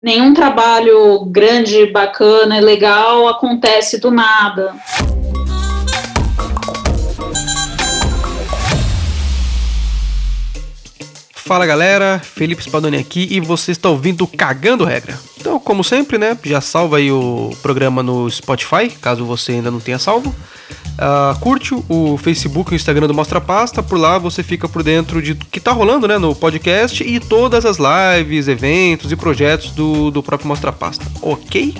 Nenhum trabalho grande, bacana e legal acontece do nada. Fala galera, Felipe Spadoni aqui e você está ouvindo Cagando Regra. Então, como sempre, né, já salva aí o programa no Spotify, caso você ainda não tenha salvo. Uh, curte o Facebook e o Instagram do Mostra Pasta, por lá você fica por dentro de que tá rolando né, no podcast e todas as lives, eventos e projetos do, do próprio Mostra Pasta, ok?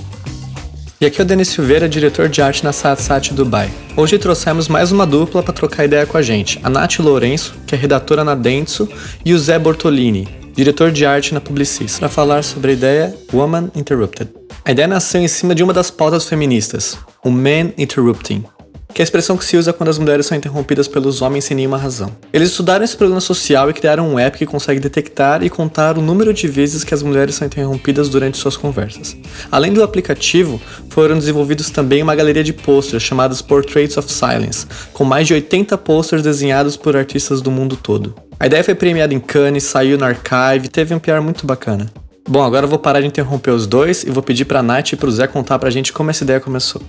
E aqui é o Denis Silveira, diretor de arte na Satsat Dubai. Hoje trouxemos mais uma dupla para trocar ideia com a gente, a Nath Lourenço, que é redatora na Dentsu, e o Zé Bortolini, diretor de arte na Publicis, para falar sobre a ideia Woman Interrupted. A ideia nasceu em cima de uma das pautas feministas, o Man Interrupting, que é a expressão que se usa quando as mulheres são interrompidas pelos homens sem nenhuma razão. Eles estudaram esse problema social e criaram um app que consegue detectar e contar o número de vezes que as mulheres são interrompidas durante suas conversas. Além do aplicativo, foram desenvolvidos também uma galeria de posters chamados Portraits of Silence, com mais de 80 posters desenhados por artistas do mundo todo. A ideia foi premiada em Cannes, saiu no Archive teve um PR muito bacana. Bom, agora eu vou parar de interromper os dois e vou pedir pra Nath e pro Zé contar pra gente como essa ideia começou.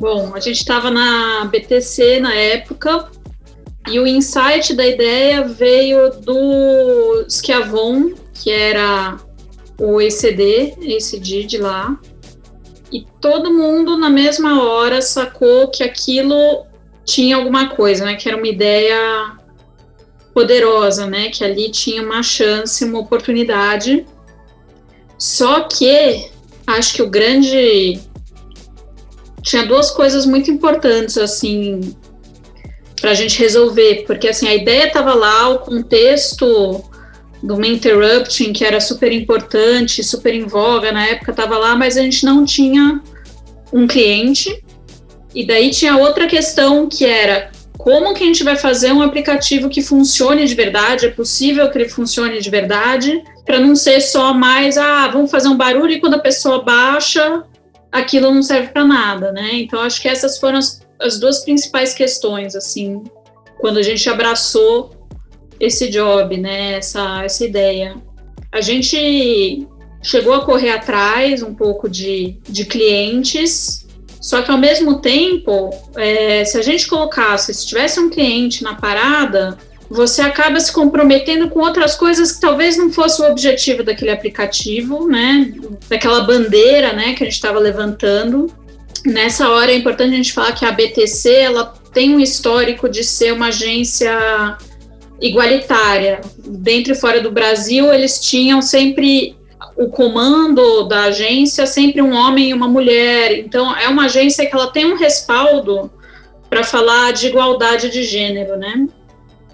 Bom, a gente estava na BTC na época e o insight da ideia veio do Schiavon, que era o ECD, ECD de lá, e todo mundo na mesma hora sacou que aquilo tinha alguma coisa, né? Que era uma ideia poderosa, né? Que ali tinha uma chance, uma oportunidade. Só que acho que o grande tinha duas coisas muito importantes, assim, para a gente resolver, porque, assim, a ideia estava lá, o contexto do main interrupting, que era super importante, super em voga na época, estava lá, mas a gente não tinha um cliente. E daí tinha outra questão que era como que a gente vai fazer um aplicativo que funcione de verdade? É possível que ele funcione de verdade? Para não ser só mais, ah, vamos fazer um barulho e quando a pessoa baixa, aquilo não serve para nada, né? Então acho que essas foram as, as duas principais questões, assim, quando a gente abraçou esse job, né? Essa, essa ideia. A gente chegou a correr atrás um pouco de, de clientes, só que ao mesmo tempo, é, se a gente colocasse, se tivesse um cliente na parada, você acaba se comprometendo com outras coisas que talvez não fosse o objetivo daquele aplicativo, né? Daquela bandeira, né, que a gente estava levantando. Nessa hora é importante a gente falar que a BTC ela tem um histórico de ser uma agência igualitária. Dentro e fora do Brasil, eles tinham sempre o comando da agência, sempre um homem e uma mulher. Então, é uma agência que ela tem um respaldo para falar de igualdade de gênero, né?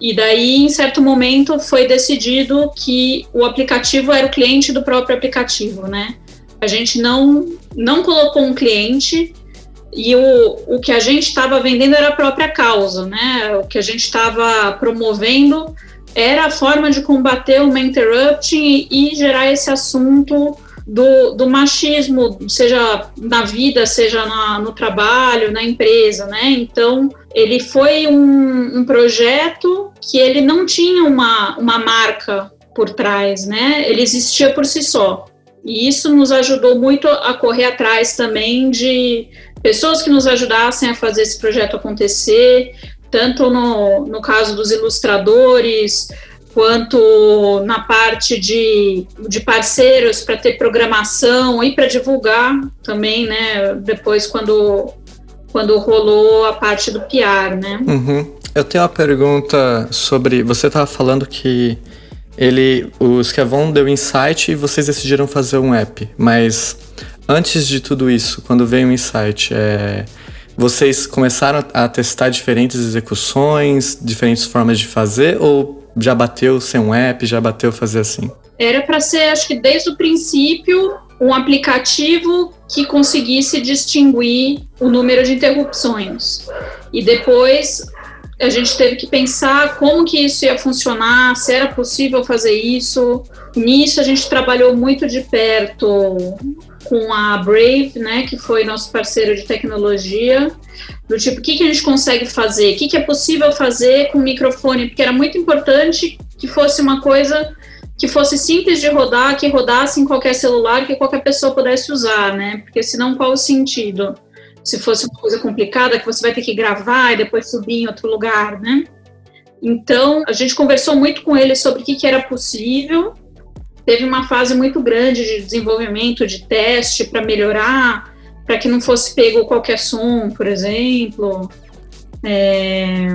E daí, em certo momento, foi decidido que o aplicativo era o cliente do próprio aplicativo, né? A gente não, não colocou um cliente e o, o que a gente estava vendendo era a própria causa, né? O que a gente estava promovendo era a forma de combater o interrupting e, e gerar esse assunto do, do machismo, seja na vida, seja na, no trabalho, na empresa, né? Então, ele foi um, um projeto que ele não tinha uma, uma marca por trás, né? Ele existia por si só. E isso nos ajudou muito a correr atrás também de pessoas que nos ajudassem a fazer esse projeto acontecer, tanto no, no caso dos ilustradores, quanto na parte de, de parceiros para ter programação e para divulgar também, né? Depois quando quando rolou a parte do PR, né? Uhum. Eu tenho uma pergunta sobre. Você estava falando que ele, o Scavon deu insight e vocês decidiram fazer um app, mas antes de tudo isso, quando veio o insight, é, vocês começaram a testar diferentes execuções, diferentes formas de fazer, ou já bateu ser um app, já bateu fazer assim? Era para ser, acho que desde o princípio, um aplicativo que conseguisse distinguir o número de interrupções. E depois a gente teve que pensar como que isso ia funcionar, se era possível fazer isso. Nisso a gente trabalhou muito de perto com a Brave, né, que foi nosso parceiro de tecnologia, do tipo, o que, que a gente consegue fazer, o que, que é possível fazer com o microfone, porque era muito importante que fosse uma coisa que fosse simples de rodar, que rodasse em qualquer celular, que qualquer pessoa pudesse usar, né? Porque senão qual o sentido? Se fosse uma coisa complicada que você vai ter que gravar e depois subir em outro lugar, né? Então, a gente conversou muito com ele sobre o que, que era possível. Teve uma fase muito grande de desenvolvimento, de teste para melhorar, para que não fosse pego qualquer som, por exemplo. É,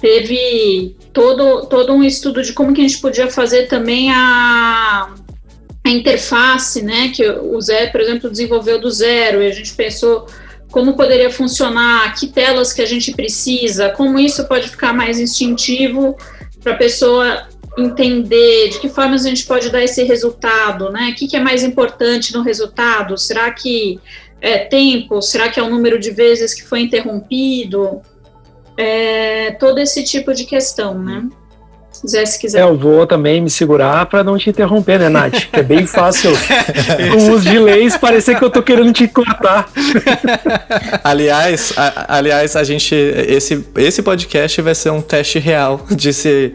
teve todo, todo um estudo de como que a gente podia fazer também a, a interface, né, que o Zé, por exemplo, desenvolveu do zero, e a gente pensou como poderia funcionar, que telas que a gente precisa, como isso pode ficar mais instintivo para a pessoa entender de que formas a gente pode dar esse resultado, né? O que, que é mais importante no resultado? Será que é tempo? Será que é o número de vezes que foi interrompido? É, todo esse tipo de questão, né? Zé, se quiser. É, eu vou também me segurar para não te interromper, né, Nath? É bem fácil, com os delays, parecer que eu tô querendo te cortar. aliás, a, aliás, a gente. Esse, esse podcast vai ser um teste real de se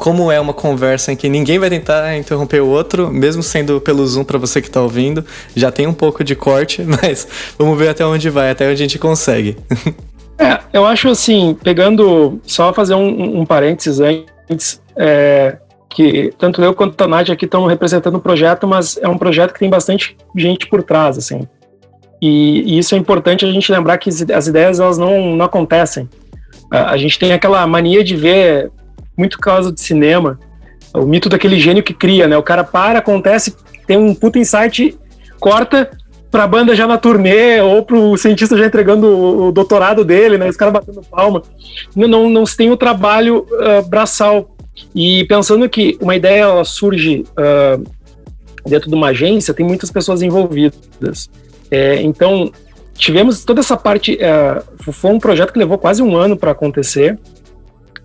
como é uma conversa em que ninguém vai tentar interromper o outro, mesmo sendo pelo Zoom para você que está ouvindo, já tem um pouco de corte, mas vamos ver até onde vai, até onde a gente consegue. É, eu acho assim, pegando, só fazer um, um parênteses antes, é, que tanto eu quanto a Nádia aqui estão representando o projeto, mas é um projeto que tem bastante gente por trás, assim. E, e isso é importante a gente lembrar que as ideias, elas não, não acontecem. A, a gente tem aquela mania de ver muito causa de cinema, o mito daquele gênio que cria, né? O cara para, acontece, tem um puta insight, corta pra banda já na turnê, ou pro cientista já entregando o, doutorado dele, né? Os caras batendo palma. Não, não, não se tem o trabalho uh, braçal. E pensando que uma ideia ela surge uh, dentro de uma agência, tem muitas pessoas envolvidas. É, então, tivemos toda essa parte. Uh, foi um projeto que levou quase um ano para acontecer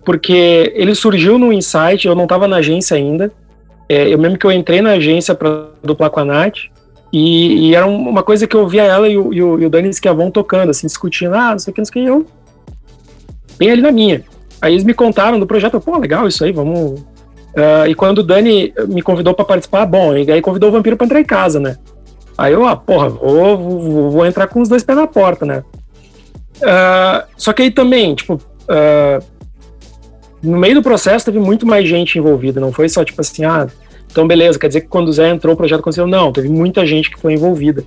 porque ele surgiu no Insight, eu não estava na agência ainda. É, eu mesmo que eu entrei na agência para duplar com a Nath, e, e, era uma coisa que eu via ela e o, e o, e o Dani Schiavon tocando, assim, discutindo, ah, não sei o que, não sei o que, eu bem ali na minha. Aí eles me contaram do projeto, pô, legal isso aí, vamos... Uh, e quando o Dani me convidou para participar, bom, e aí convidou o Vampiro para entrar em casa, né? Aí eu, ah, porra, vou, vou, vou entrar com os dois pés na porta, né? Uh, só que aí também, tipo, uh, no meio do processo teve muito mais gente envolvida, não foi só tipo assim, ah, então beleza, quer dizer que quando o Zé entrou o projeto aconteceu? Não, teve muita gente que foi envolvida.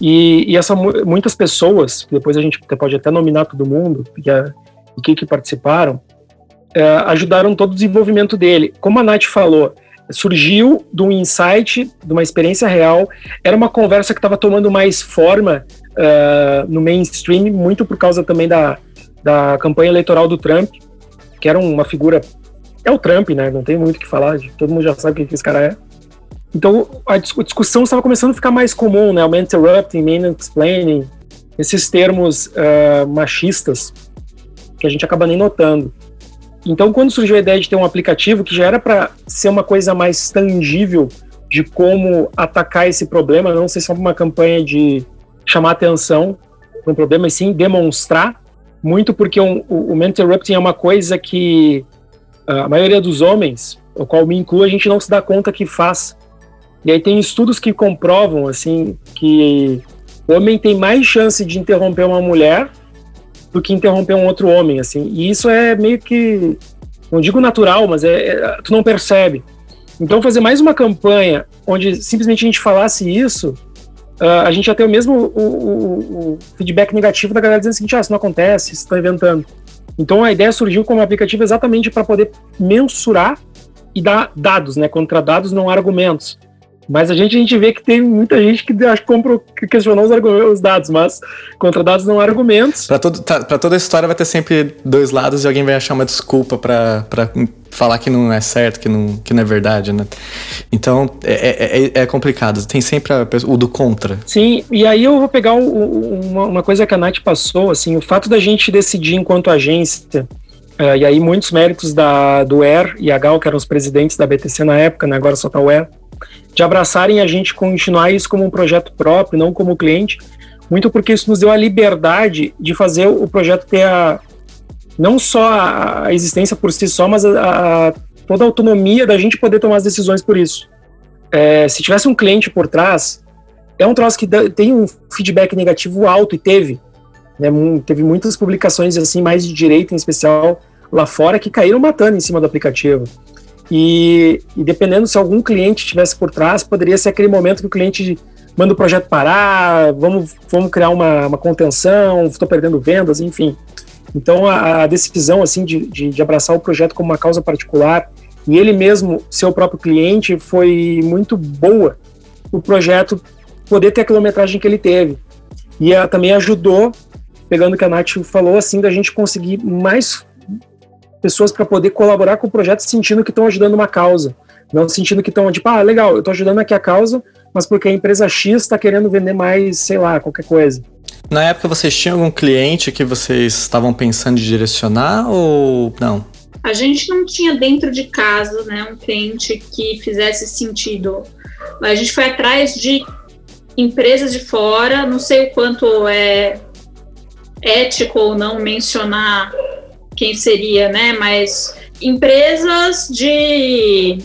E, e essa, muitas pessoas, depois a gente pode até nominar todo mundo, e, a, que, que participaram, é, ajudaram todo o desenvolvimento dele. Como a Nath falou, surgiu de um insight, de uma experiência real, era uma conversa que estava tomando mais forma uh, no mainstream, muito por causa também da, da campanha eleitoral do Trump, que era uma figura. É o Trump, né? Não tem muito o que falar, todo mundo já sabe o que esse cara é. Então a discussão estava começando a ficar mais comum, né? O interrupting, man explaining, esses termos uh, machistas que a gente acaba nem notando. Então, quando surgiu a ideia de ter um aplicativo que já era para ser uma coisa mais tangível de como atacar esse problema, não ser só uma campanha de chamar atenção para um problema, e sim demonstrar muito porque um, o, o interrupting é uma coisa que a maioria dos homens, o qual me inclui, a gente não se dá conta que faz. E aí tem estudos que comprovam assim que o homem tem mais chance de interromper uma mulher do que interromper um outro homem, assim. E isso é meio que, não digo natural, mas é, é tu não percebe. Então fazer mais uma campanha onde simplesmente a gente falasse isso uh, a gente já tem o mesmo o, o, o, feedback negativo da galera dizendo o seguinte, ah, isso não acontece, isso está inventando. Então a ideia surgiu como aplicativo exatamente para poder mensurar e dar dados, né? Contra dados não argumentos. Mas a gente, a gente vê que tem muita gente que acho, que questionou os, os dados, mas contra dados não há argumentos. Para tá, toda a história vai ter sempre dois lados e alguém vai achar uma desculpa para falar que não é certo, que não, que não é verdade, né? Então é, é, é, é complicado. Tem sempre a, o do contra. Sim, e aí eu vou pegar o, uma, uma, coisa que a Nath passou, assim, o fato da gente decidir enquanto agência. Uh, e aí muitos méritos da, do ER e a Gal, que eram os presidentes da BTC na época, né? Agora só tá o ER de abraçarem a gente continuar isso como um projeto próprio, não como cliente, muito porque isso nos deu a liberdade de fazer o projeto ter a, não só a, existência por si só, mas a, a toda a autonomia da gente poder tomar as decisões por isso. É, se tivesse um cliente por trás, é um troço que tem um feedback negativo alto e teve. Né, teve muitas publicações assim, mais de direita em especial lá fora, que caíram matando em cima do aplicativo. E, e dependendo se algum cliente estivesse por trás, poderia ser aquele momento que o cliente manda o projeto parar, vamos, vamos criar uma, uma contenção, estou perdendo vendas, enfim. Então a, a decisão assim de, de, de, abraçar o projeto como uma causa particular e ele mesmo ser o próprio cliente foi muito boa o projeto poder ter a quilometragem que ele teve. E a, também ajudou, pegando o que a Nath falou, assim, da gente conseguir mais pessoas para poder colaborar com o projeto sentindo que estão ajudando uma causa. Não sentindo que estão, tipo, ah, legal, eu estou ajudando aqui a causa, mas porque a empresa X está querendo vender mais, sei lá, qualquer coisa. Na época vocês tinham algum cliente que vocês estavam pensando em direcionar ou não? A gente não tinha dentro de casa, né, um cliente que fizesse sentido. A gente foi atrás de empresas de fora, não sei o quanto é ético ou não mencionar quem seria, né, mas empresas de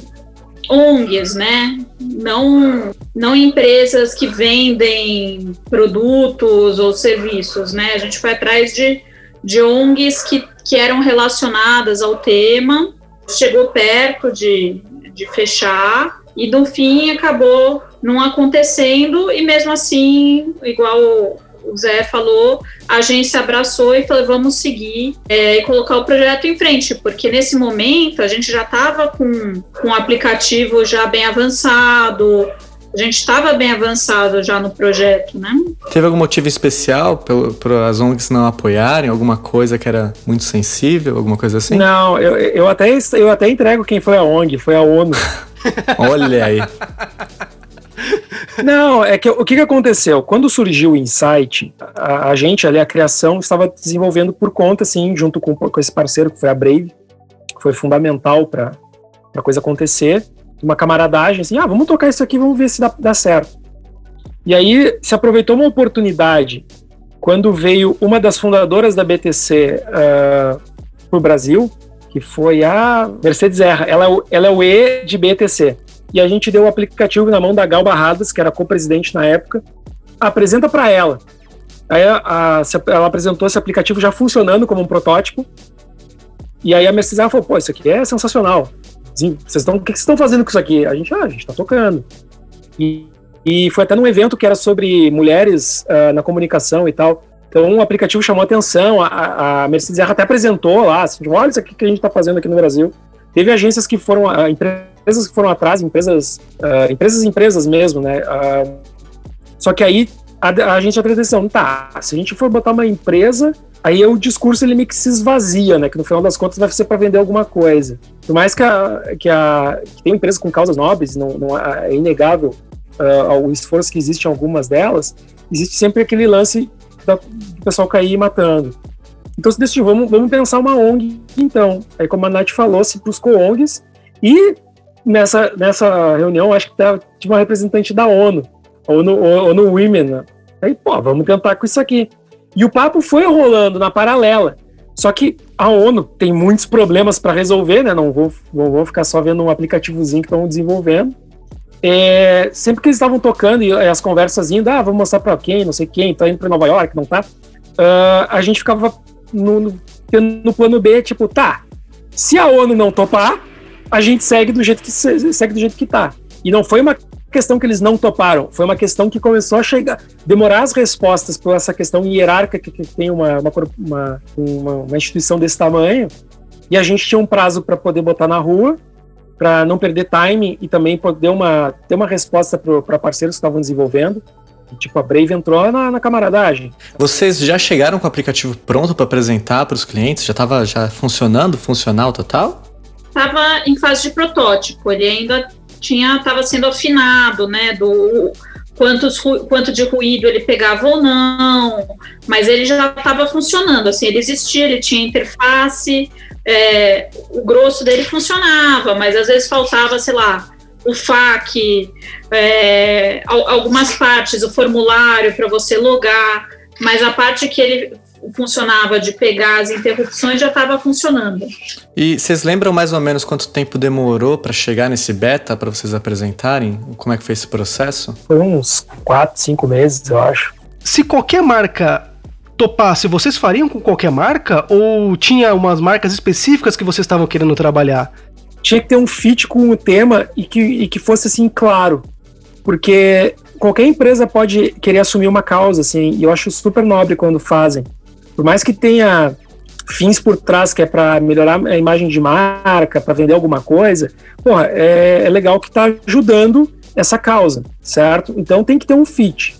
ONGs, né? Não, não empresas que vendem produtos ou serviços, né? A gente foi atrás de, de ONGs que, que eram relacionadas ao tema, chegou perto de, de fechar e no fim acabou não acontecendo e mesmo assim, igual o Zé falou, a agência abraçou e falou: vamos seguir é, e colocar o projeto em frente, porque nesse momento a gente já estava com, com o aplicativo já bem avançado, a gente estava bem avançado já no projeto, né? Teve algum motivo especial para as ONGs não apoiarem? Alguma coisa que era muito sensível? Alguma coisa assim? Não, eu, eu, até, eu até entrego quem foi a ONG, foi a ONU. Olha aí. Não, é que o que, que aconteceu? Quando surgiu o Insight, a, a, gente ali, a criação, estava desenvolvendo por conta, assim, junto com, com esse parceiro que foi a Brave, que foi fundamental para a coisa acontecer. Uma camaradagem, assim, ah, vamos tocar isso aqui, vamos ver se dá, dá certo. E aí se aproveitou uma oportunidade quando veio uma das fundadoras da BTC uh, para o Brasil, que foi a Mercedes Erra. Ela, é ela é o E de BTC e a gente deu o aplicativo na mão da Gal Barradas, que era co-presidente na época, apresenta para ela. Aí a, a, ela apresentou esse aplicativo já funcionando como um protótipo, e aí a Mercedes falou, pô, isso aqui é sensacional. vocês estão, o que vocês estão fazendo com isso aqui? A gente, ah, a gente está tocando. E, e foi até num evento que era sobre mulheres uh, na comunicação e tal. Então o aplicativo chamou atenção, a, a Mercedes até apresentou lá, assim, olha isso aqui que a gente está fazendo aqui no Brasil. Teve agências que foram, uh, empresas que foram atrás, empresas, uh, empresas, empresas mesmo, né? Uh, só que aí a, a gente tem atenção, tá, se a gente for botar uma empresa, aí o discurso ele meio que se esvazia, né? Que no final das contas vai ser para vender alguma coisa. Por mais que, a, que, a, que tem empresas com causas nobres, não, não é inegável uh, o esforço que existe em algumas delas, existe sempre aquele lance da, do pessoal cair matando. Então se decidiu, vamos, vamos pensar uma ONG então. Aí como a Nath falou, se buscou ONGs e nessa, nessa reunião, acho que tinha uma representante da ONU, ONU, ONU Women. Né? Aí, pô, vamos tentar com isso aqui. E o papo foi rolando na paralela. Só que a ONU tem muitos problemas para resolver, né? Não vou, não vou ficar só vendo um aplicativozinho que estão desenvolvendo. É, sempre que eles estavam tocando e as conversas indo, ah, vamos mostrar para quem, não sei quem, tá indo para Nova York, não tá? Uh, a gente ficava no, no, no plano B, tipo, tá, se a ONU não topar, a gente segue do jeito que segue do jeito que tá. E não foi uma questão que eles não toparam, foi uma questão que começou a chegar, demorar as respostas por essa questão hierárquica que, tem uma, uma, uma, uma instituição desse tamanho, e a gente tinha um prazo para poder botar na rua, para não perder time e também poder uma, ter uma resposta para parceiros que estavam desenvolvendo. Tipo, a Brave entrou na, na, camaradagem. Vocês já chegaram com o aplicativo pronto para apresentar para os clientes? Já estava já funcionando, funcional total? Estava em fase de protótipo, ele ainda tinha estava sendo afinado, né, do quantos quanto de ruído ele pegava ou não, mas ele já estava funcionando, assim, ele existia, ele tinha interface, é, o grosso dele funcionava, mas às vezes faltava, sei lá, o FAQ, é, algumas partes, o formulário para você logar, mas a parte que ele funcionava de pegar as interrupções já estava funcionando. E vocês lembram mais ou menos quanto tempo demorou para chegar nesse beta para vocês apresentarem? Como é que foi esse processo? Foi uns 4, 5 meses, eu acho. Se qualquer marca topasse, vocês fariam com qualquer marca? Ou tinha umas marcas específicas que vocês estavam querendo trabalhar? Tinha que ter um fit com o tema e que, e que fosse assim claro. Porque qualquer empresa pode querer assumir uma causa, assim, e eu acho super nobre quando fazem. Por mais que tenha fins por trás, que é para melhorar a imagem de marca, para vender alguma coisa, porra, é, é legal que está ajudando essa causa, certo? Então tem que ter um fit.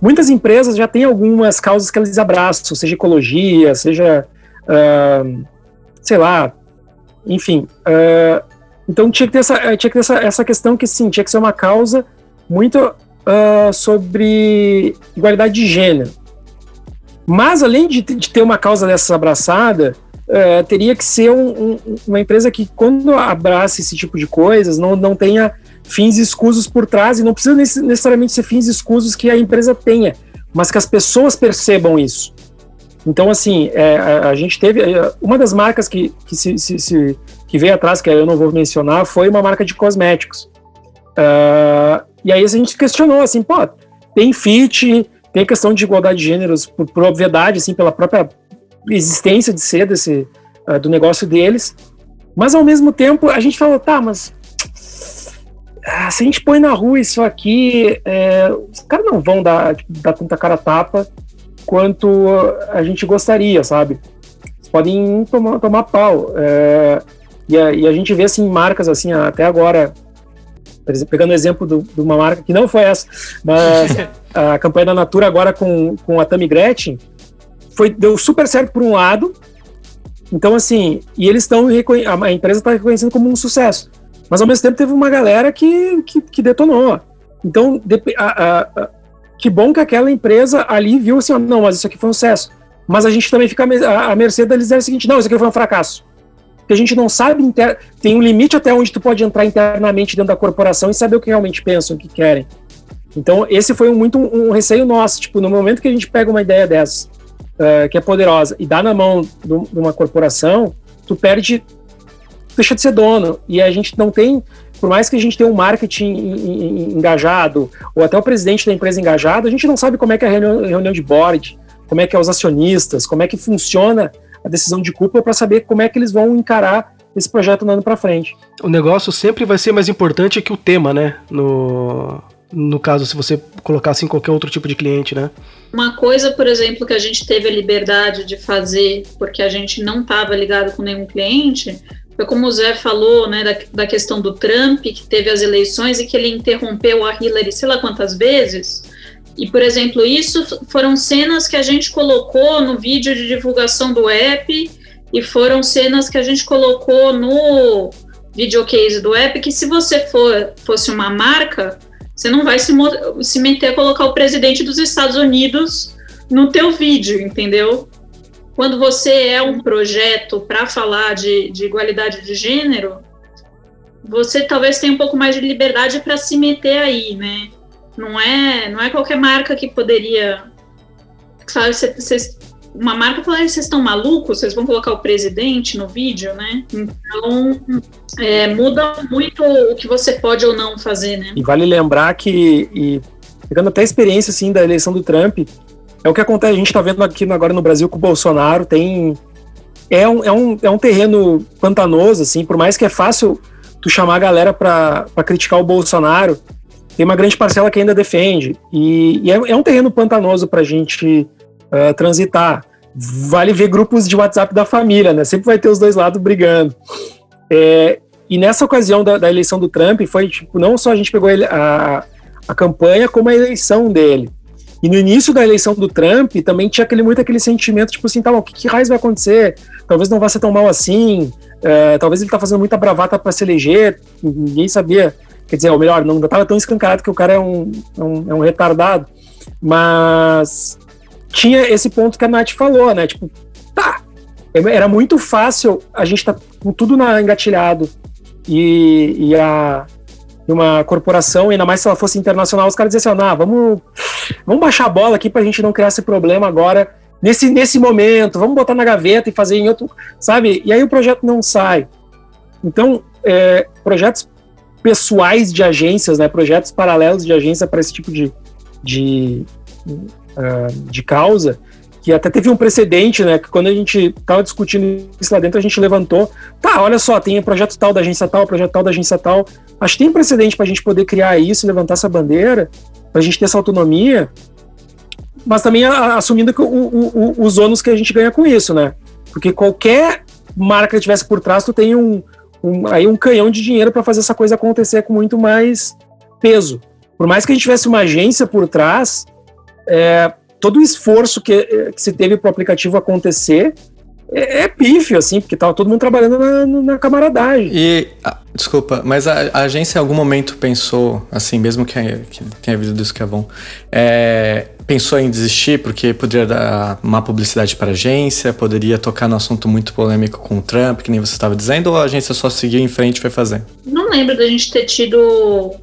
Muitas empresas já têm algumas causas que eles abraçam, seja ecologia, seja, uh, sei lá, enfim. Uh, então tinha que ter, essa, tinha que ter essa, essa questão que sim, tinha que ser uma causa muito uh, sobre igualdade de gênero. Mas além de, de ter uma causa dessa abraçada, uh, teria que ser um, um, uma empresa que, quando abraça esse tipo de coisas, não, não tenha fins escusos por trás, e não precisa necessariamente ser fins escusos que a empresa tenha, mas que as pessoas percebam isso. Então, assim, é, a, a, gente teve. É, uma das marcas que, que, se, se, se, que veio atrás, que eu não vou mencionar, foi uma marca de cosméticos. Uh, e aí a gente questionou, assim, pô, tem fit, tem questão de igualdade de gêneros por, por obviedade, assim, pela própria existência de ser desse, uh, do negócio deles. Mas ao mesmo tempo a gente falou, tá, mas ah, se a gente põe na rua isso aqui, é, os caras não vão dar, tipo, dar tanta cara tapa quanto a gente gostaria, sabe? Podem tomar, tomar pau. É, e, a, e, a, gente vê assim marcas assim até agora pegando o exemplo do, de uma marca que não foi essa, mas a campanha da Natura agora com, com a Tammy Gretchen foi, deu super certo por um lado. Então, assim, e eles estão, a empresa está reconhecendo como um sucesso. Mas ao mesmo tempo teve uma galera que, que, que detonou. Então, a, a, a, que bom que aquela empresa ali viu assim, não, mas isso aqui foi um sucesso. Mas a gente também fica à mercê deles dizer o seguinte, não, isso aqui foi um fracasso que a gente não sabe, inter... tem um limite até onde tu pode entrar internamente dentro da corporação e saber o que realmente pensam, o que querem. Então, esse foi muito um, um receio nosso, tipo, no momento que a gente pega uma ideia dessa, uh, que é poderosa, e dá na mão de uma corporação, tu perde, deixa de ser dono, e a gente não tem, por mais que a gente tenha um marketing engajado, ou até o presidente da empresa engajado, a gente não sabe como é que é a reunião, reunião de board, como é que é os acionistas, como é que funciona a decisão de cúpula para saber como é que eles vão encarar esse projeto andando para frente. O negócio sempre vai ser mais importante que o tema, né? No, no caso, se você colocasse em qualquer outro tipo de cliente, né? Uma coisa, por exemplo, que a gente teve a liberdade de fazer porque a gente não estava ligado com nenhum cliente, foi como o Zé falou, né, da, da questão do Trump, que teve as eleições e que ele interrompeu a Hillary sei lá quantas vezes. E, por exemplo, isso foram cenas que a gente colocou no vídeo de divulgação do app e foram cenas que a gente colocou no videocase do app, que se você for, fosse uma marca, você não vai se, se meter a colocar o presidente dos Estados Unidos no teu vídeo, entendeu? Quando você é um projeto para falar de, de igualdade de gênero, você talvez tenha um pouco mais de liberdade para se meter aí, né? Não é, não é qualquer marca que poderia. Sabe, cês, uma marca falar, vocês estão malucos? Vocês vão colocar o presidente no vídeo, né? Então, é, muda muito o que você pode ou não fazer, né? E vale lembrar que, e, pegando até a experiência, assim, da eleição do Trump, é o que acontece, a gente está vendo aqui agora no Brasil com o Bolsonaro, tem... É um, é, um, é um terreno pantanoso, assim, por mais que é fácil tu chamar a galera para criticar o Bolsonaro, tem uma grande parcela que ainda defende. E, e é, é, um terreno pantanoso para a gente uh, transitar. Vale ver grupos de WhatsApp da família, né? Sempre vai ter os dois lados brigando. É, e nessa ocasião da, da, eleição do Trump, foi tipo, não só a gente pegou a, a campanha, como a eleição dele. E no início da eleição do Trump, também tinha aquele, muito aquele sentimento, tipo assim, tá, o que, que vai acontecer? Talvez não vá ser tão mal assim, uh, talvez ele tá fazendo muita bravata para se eleger, ninguém sabia Quer dizer, ou melhor, não estava tão escancarado que o cara é um, é um, é um retardado. Mas tinha esse ponto que a Nath falou, né? Tipo, tá, era muito fácil a gente tá com tudo na, engatilhado e, e a uma corporação, ainda mais se ela fosse internacional, os caras diziam assim, ah, vamos, vamos baixar a bola aqui pra gente não criar esse problema agora nesse, nesse momento, vamos botar na gaveta e fazer em outro, sabe? E aí o projeto não sai. Então, é, projetos pessoais de agências, né, projetos paralelos de agência para esse tipo de, de, uh, de causa, que até teve um precedente, né, que quando a gente estava discutindo isso lá dentro, a gente levantou, tá, olha só, tem projeto tal da agência tal, projeto tal da agência tal, acho que tem precedente para a gente poder criar isso, levantar essa bandeira, para a gente ter essa autonomia, mas também a, assumindo que o, o, os ônus que a gente ganha com isso, né, porque qualquer marca que tivesse por trás, tu tem um, um, aí um canhão de dinheiro para fazer essa coisa acontecer com muito mais peso. Por mais que a gente tivesse uma agência por trás, é, todo o esforço que, que se teve para o aplicativo acontecer é, é pífio, assim, porque tava todo mundo trabalhando na, na camaradagem. E, ah, desculpa, mas a, a, agência em algum momento pensou, assim, mesmo que, que tenha havido isso que é bom, é, pensou em desistir porque poderia dar má publicidade para a agência, poderia tocar no assunto muito polêmico com o Trump, que nem você estava dizendo, ou a agência só seguiu em frente e foi fazer? Não lembro da gente ter tido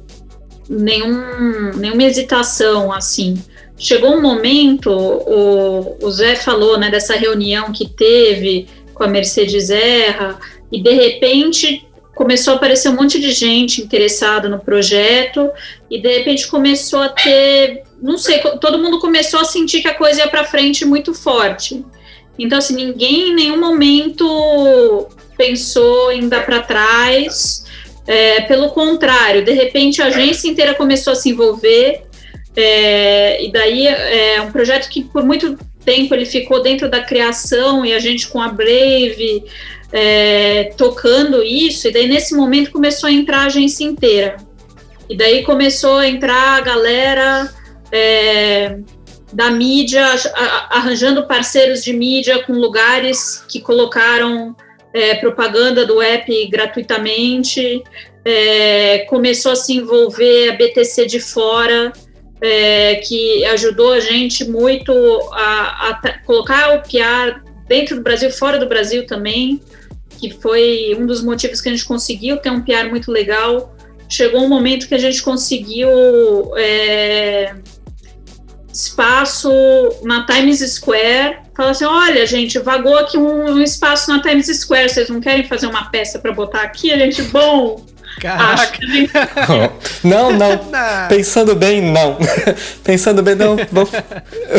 nenhum, nenhuma hesitação, assim chegou um momento, o, o Zé falou né, dessa reunião que teve com a Mercedes Erra, e de repente começou a aparecer um monte de gente interessada no projeto, e de repente começou a ter, não sei, todo mundo começou a sentir que a coisa ia para frente muito forte. Então, assim, ninguém em nenhum momento pensou em dar para trás. É, pelo contrário, de repente a agência inteira começou a se envolver, é, e daí é um projeto que por muito tempo ele ficou dentro da criação e a gente com a Brave é, tocando isso, e daí nesse momento começou a entrar a agência inteira. E daí começou a entrar a galera é, da mídia, arranjando parceiros de mídia com lugares que colocaram é, propaganda do app gratuitamente, é, começou a se envolver a BTC de fora, é, que ajudou a gente muito a, a colocar o PR dentro do Brasil, fora do Brasil também, que foi um dos motivos que a gente conseguiu ter um PR muito legal. Chegou um momento que a gente conseguiu é, espaço na Times Square. Fala assim: olha, gente, vagou aqui um, um espaço na Times Square. Vocês não querem fazer uma peça para botar aqui? A gente, bom, Caraca. não, não. Pensando bem, não. Pensando bem, não. Vou,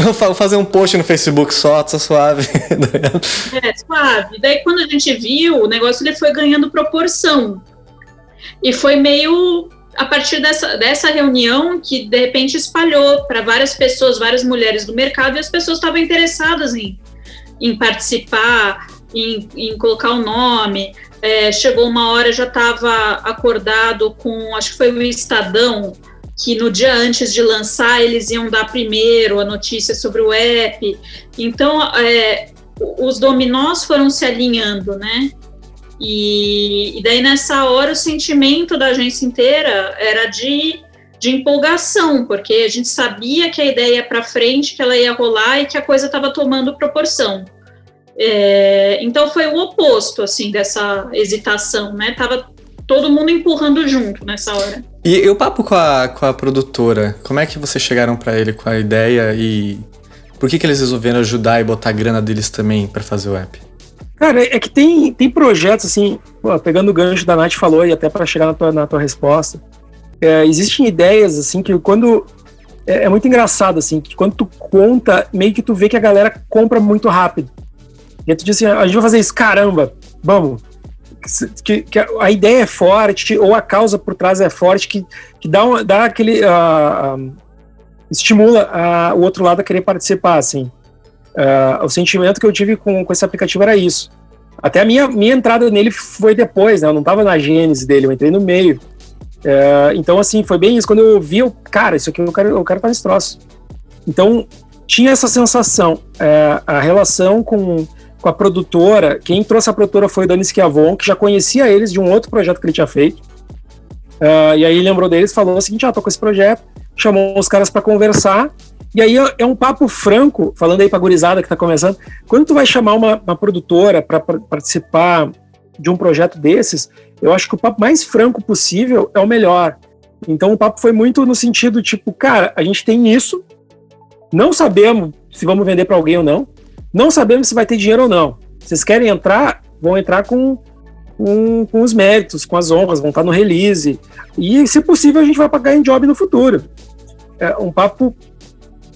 vou fazer um post no Facebook só, tô suave. é, suave. Daí quando a gente viu, o negócio ele foi ganhando proporção. E foi meio a partir dessa, dessa reunião que de repente espalhou para várias pessoas, várias mulheres do mercado, e as pessoas estavam interessadas em, em participar, em, em colocar o nome. É, chegou uma hora, já estava acordado com, acho que foi o Estadão, que no dia antes de lançar eles iam dar primeiro a notícia sobre o app. Então, é, os dominós foram se alinhando, né? E, e, daí nessa hora o sentimento da agência inteira era de, de empolgação, porque a gente sabia que a ideia ia para frente, que ela ia rolar e que a coisa estava tomando proporção. É, então foi o oposto assim dessa hesitação, né? Tava todo mundo empurrando junto nessa hora. E, e o papo com a, com a produtora, como é que vocês chegaram para ele com a ideia e por que, que eles resolveram ajudar e botar a grana deles também para fazer o app? Cara, é que tem, tem projetos assim, pô, pegando o gancho da Nath falou e até para chegar na tua, na tua resposta, é, existem ideias assim que quando é, é, muito engraçado assim, que quando tu conta, meio que tu vê que a galera compra muito rápido. E tu diz assim, a gente vai fazer isso, caramba, vamos. Que, que a ideia é forte, ou a causa por trás é forte, que, que dá, um, dá aquele. Uh, uh, estimula uh, o outro lado a querer participar, assim. o sentimento que eu tive com, com esse aplicativo era isso. Até a minha, minha entrada nele foi depois, né? Eu não estava na gênese dele, eu entrei no meio. então, assim, foi bem isso. Quando eu vi, eu, cara, isso aqui eu quero, eu quero nesse troço. Então, tinha essa sensação. É, a relação com com a produtora. Quem trouxe a produtora foi o Dani Schiavon, que já conhecia eles de um outro projeto que ele tinha feito. Uh, e aí lembrou deles, falou o seguinte: ah, tô com esse projeto, chamou os caras para conversar. E aí é um papo franco, falando aí pra gurizada que tá começando. Quando tu vai chamar uma, uma produtora para participar de um projeto desses, eu acho que o papo mais franco possível é o melhor. Então o papo foi muito no sentido tipo, cara, a gente tem isso, não sabemos se vamos vender para alguém ou não, não sabemos se vai ter dinheiro ou não. Vocês querem entrar? Vão entrar com, com, com os méritos, com as honras, vão estar no release. E, se possível, a gente vai pagar em job no futuro. É um papo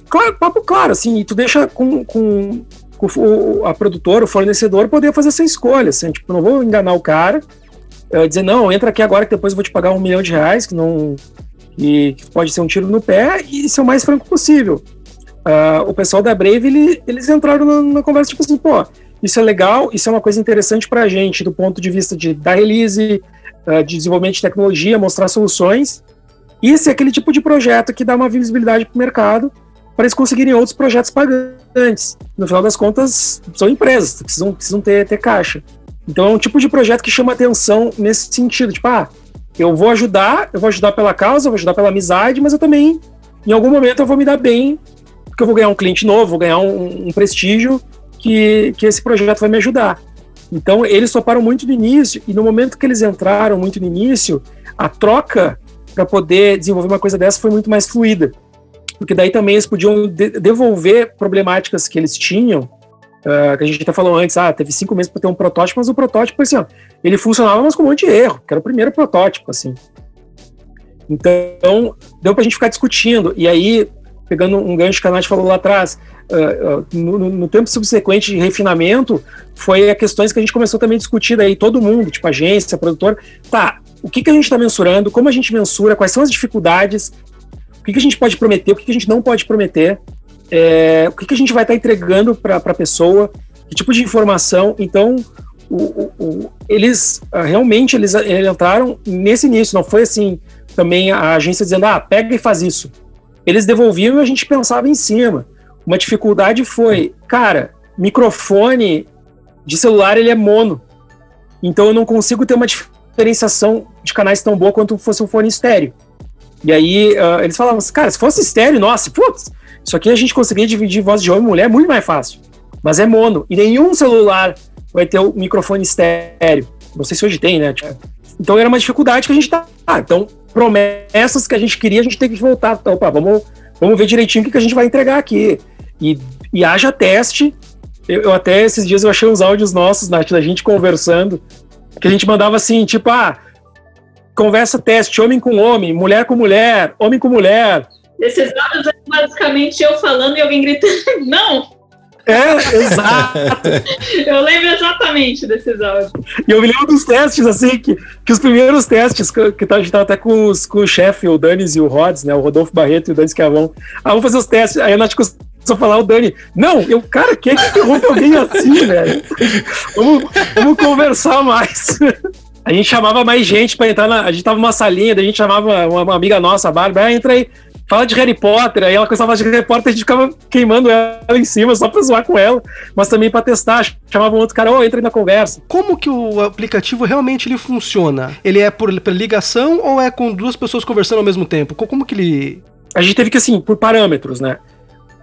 claro, papo claro, assim, e tu deixa com, com, com o, a produtora, o fornecedor, poder fazer essa escolha, assim, tipo, não vou enganar o cara, uh, dizer, não, entra aqui agora que depois eu vou te pagar um milhão de reais, que não que, que pode ser um tiro no pé, e ser o mais franco possível. Uh, o pessoal da Brave, ele, eles entraram na, na, conversa, tipo assim, pô, isso é legal, isso é uma coisa interessante pra gente, do ponto de vista de dar release, uh, de desenvolvimento de tecnologia, mostrar soluções, isso é aquele tipo de projeto que dá uma visibilidade para o mercado para eles conseguirem outros projetos pagantes. No final das contas, são empresas, precisam, precisam ter, ter caixa. Então é um tipo de projeto que chama atenção nesse sentido, tipo, ah, eu vou ajudar, eu vou ajudar pela causa, eu vou ajudar pela amizade, mas eu também, em algum momento, eu vou me dar bem, porque eu vou ganhar um cliente novo, vou ganhar um, um prestígio que, que esse projeto vai me ajudar. Então, eles toparam muito no início, e no momento que eles entraram muito no início, a troca para poder desenvolver uma coisa dessa foi muito mais fluida. Porque daí também eles podiam de devolver problemáticas que eles tinham, uh, que a gente até falou antes, ah, teve cinco meses para ter um protótipo, mas o protótipo, assim, ó, ele funcionava, mas com um monte de erro, que era o primeiro protótipo, assim. Então, deu para a gente ficar discutindo. E aí, pegando um gancho que a Nath falou lá atrás, uh, uh, no, no, tempo subsequente de refinamento, foi a questões que a gente começou também a discutir daí, todo mundo, tipo agência, produtor, tá, o que, que a gente está mensurando, como a gente mensura, quais são as dificuldades, o que, que a gente pode prometer, o que, que a gente não pode prometer, é, o que, que a gente vai estar tá entregando para a pessoa, que tipo de informação. Então, o, o, o, eles ah, realmente eles entraram nesse início, não foi assim também a agência dizendo, ah, pega e faz isso. Eles devolviam e a gente pensava em cima. Uma dificuldade foi, cara, microfone de celular ele é mono. Então eu não consigo ter uma diferenciação de canais tão boa quanto fosse um fone estéreo. E aí uh, eles falavam assim, cara, se fosse estéreo, nossa, putz, isso aqui a gente conseguiria dividir voz de homem e mulher muito mais fácil. Mas é mono. E nenhum celular vai ter o microfone estéreo. Não sei se hoje tem, né? Tipo, então era uma dificuldade que a gente tá. Ah, então, promessas que a gente queria, a gente tem que voltar. Então, opa, vamos, vamos ver direitinho o que, a gente vai entregar aqui. E, e haja teste. Eu, eu, até esses dias eu achei uns áudios nossos, Nath, da gente conversando que a gente mandava assim, tipo, ah, conversa teste, homem com homem, mulher com mulher, homem com mulher. Esses áudios é basicamente eu falando e alguém gritando, não! É, exato. eu lembro exatamente desses áudios. E eu me lembro dos testes, assim, que, que os primeiros testes, que, que a gente tava até com, os, com o chefe, o Danis e o Rods, né? O Rodolfo Barreto e o Danis Cavão. Ah, vamos fazer os testes. Aí a Nath só falar o Dani. Não, eu, cara, quem é que interrompe alguém assim, velho? Vamos, vamos conversar mais. A gente chamava mais gente para entrar na. A gente tava numa salinha, daí a gente chamava uma, uma amiga nossa, a Bárbara, ah, entra aí, fala de Harry Potter. Aí ela começava a falar de Harry Potter, a gente ficava queimando ela em cima só pra zoar com ela, mas também para testar. Chamava um outro cara, ô, oh, entra aí na conversa. Como que o aplicativo realmente ele funciona? Ele é por, por ligação ou é com duas pessoas conversando ao mesmo tempo? Como que ele. A gente teve que, assim, por parâmetros, né?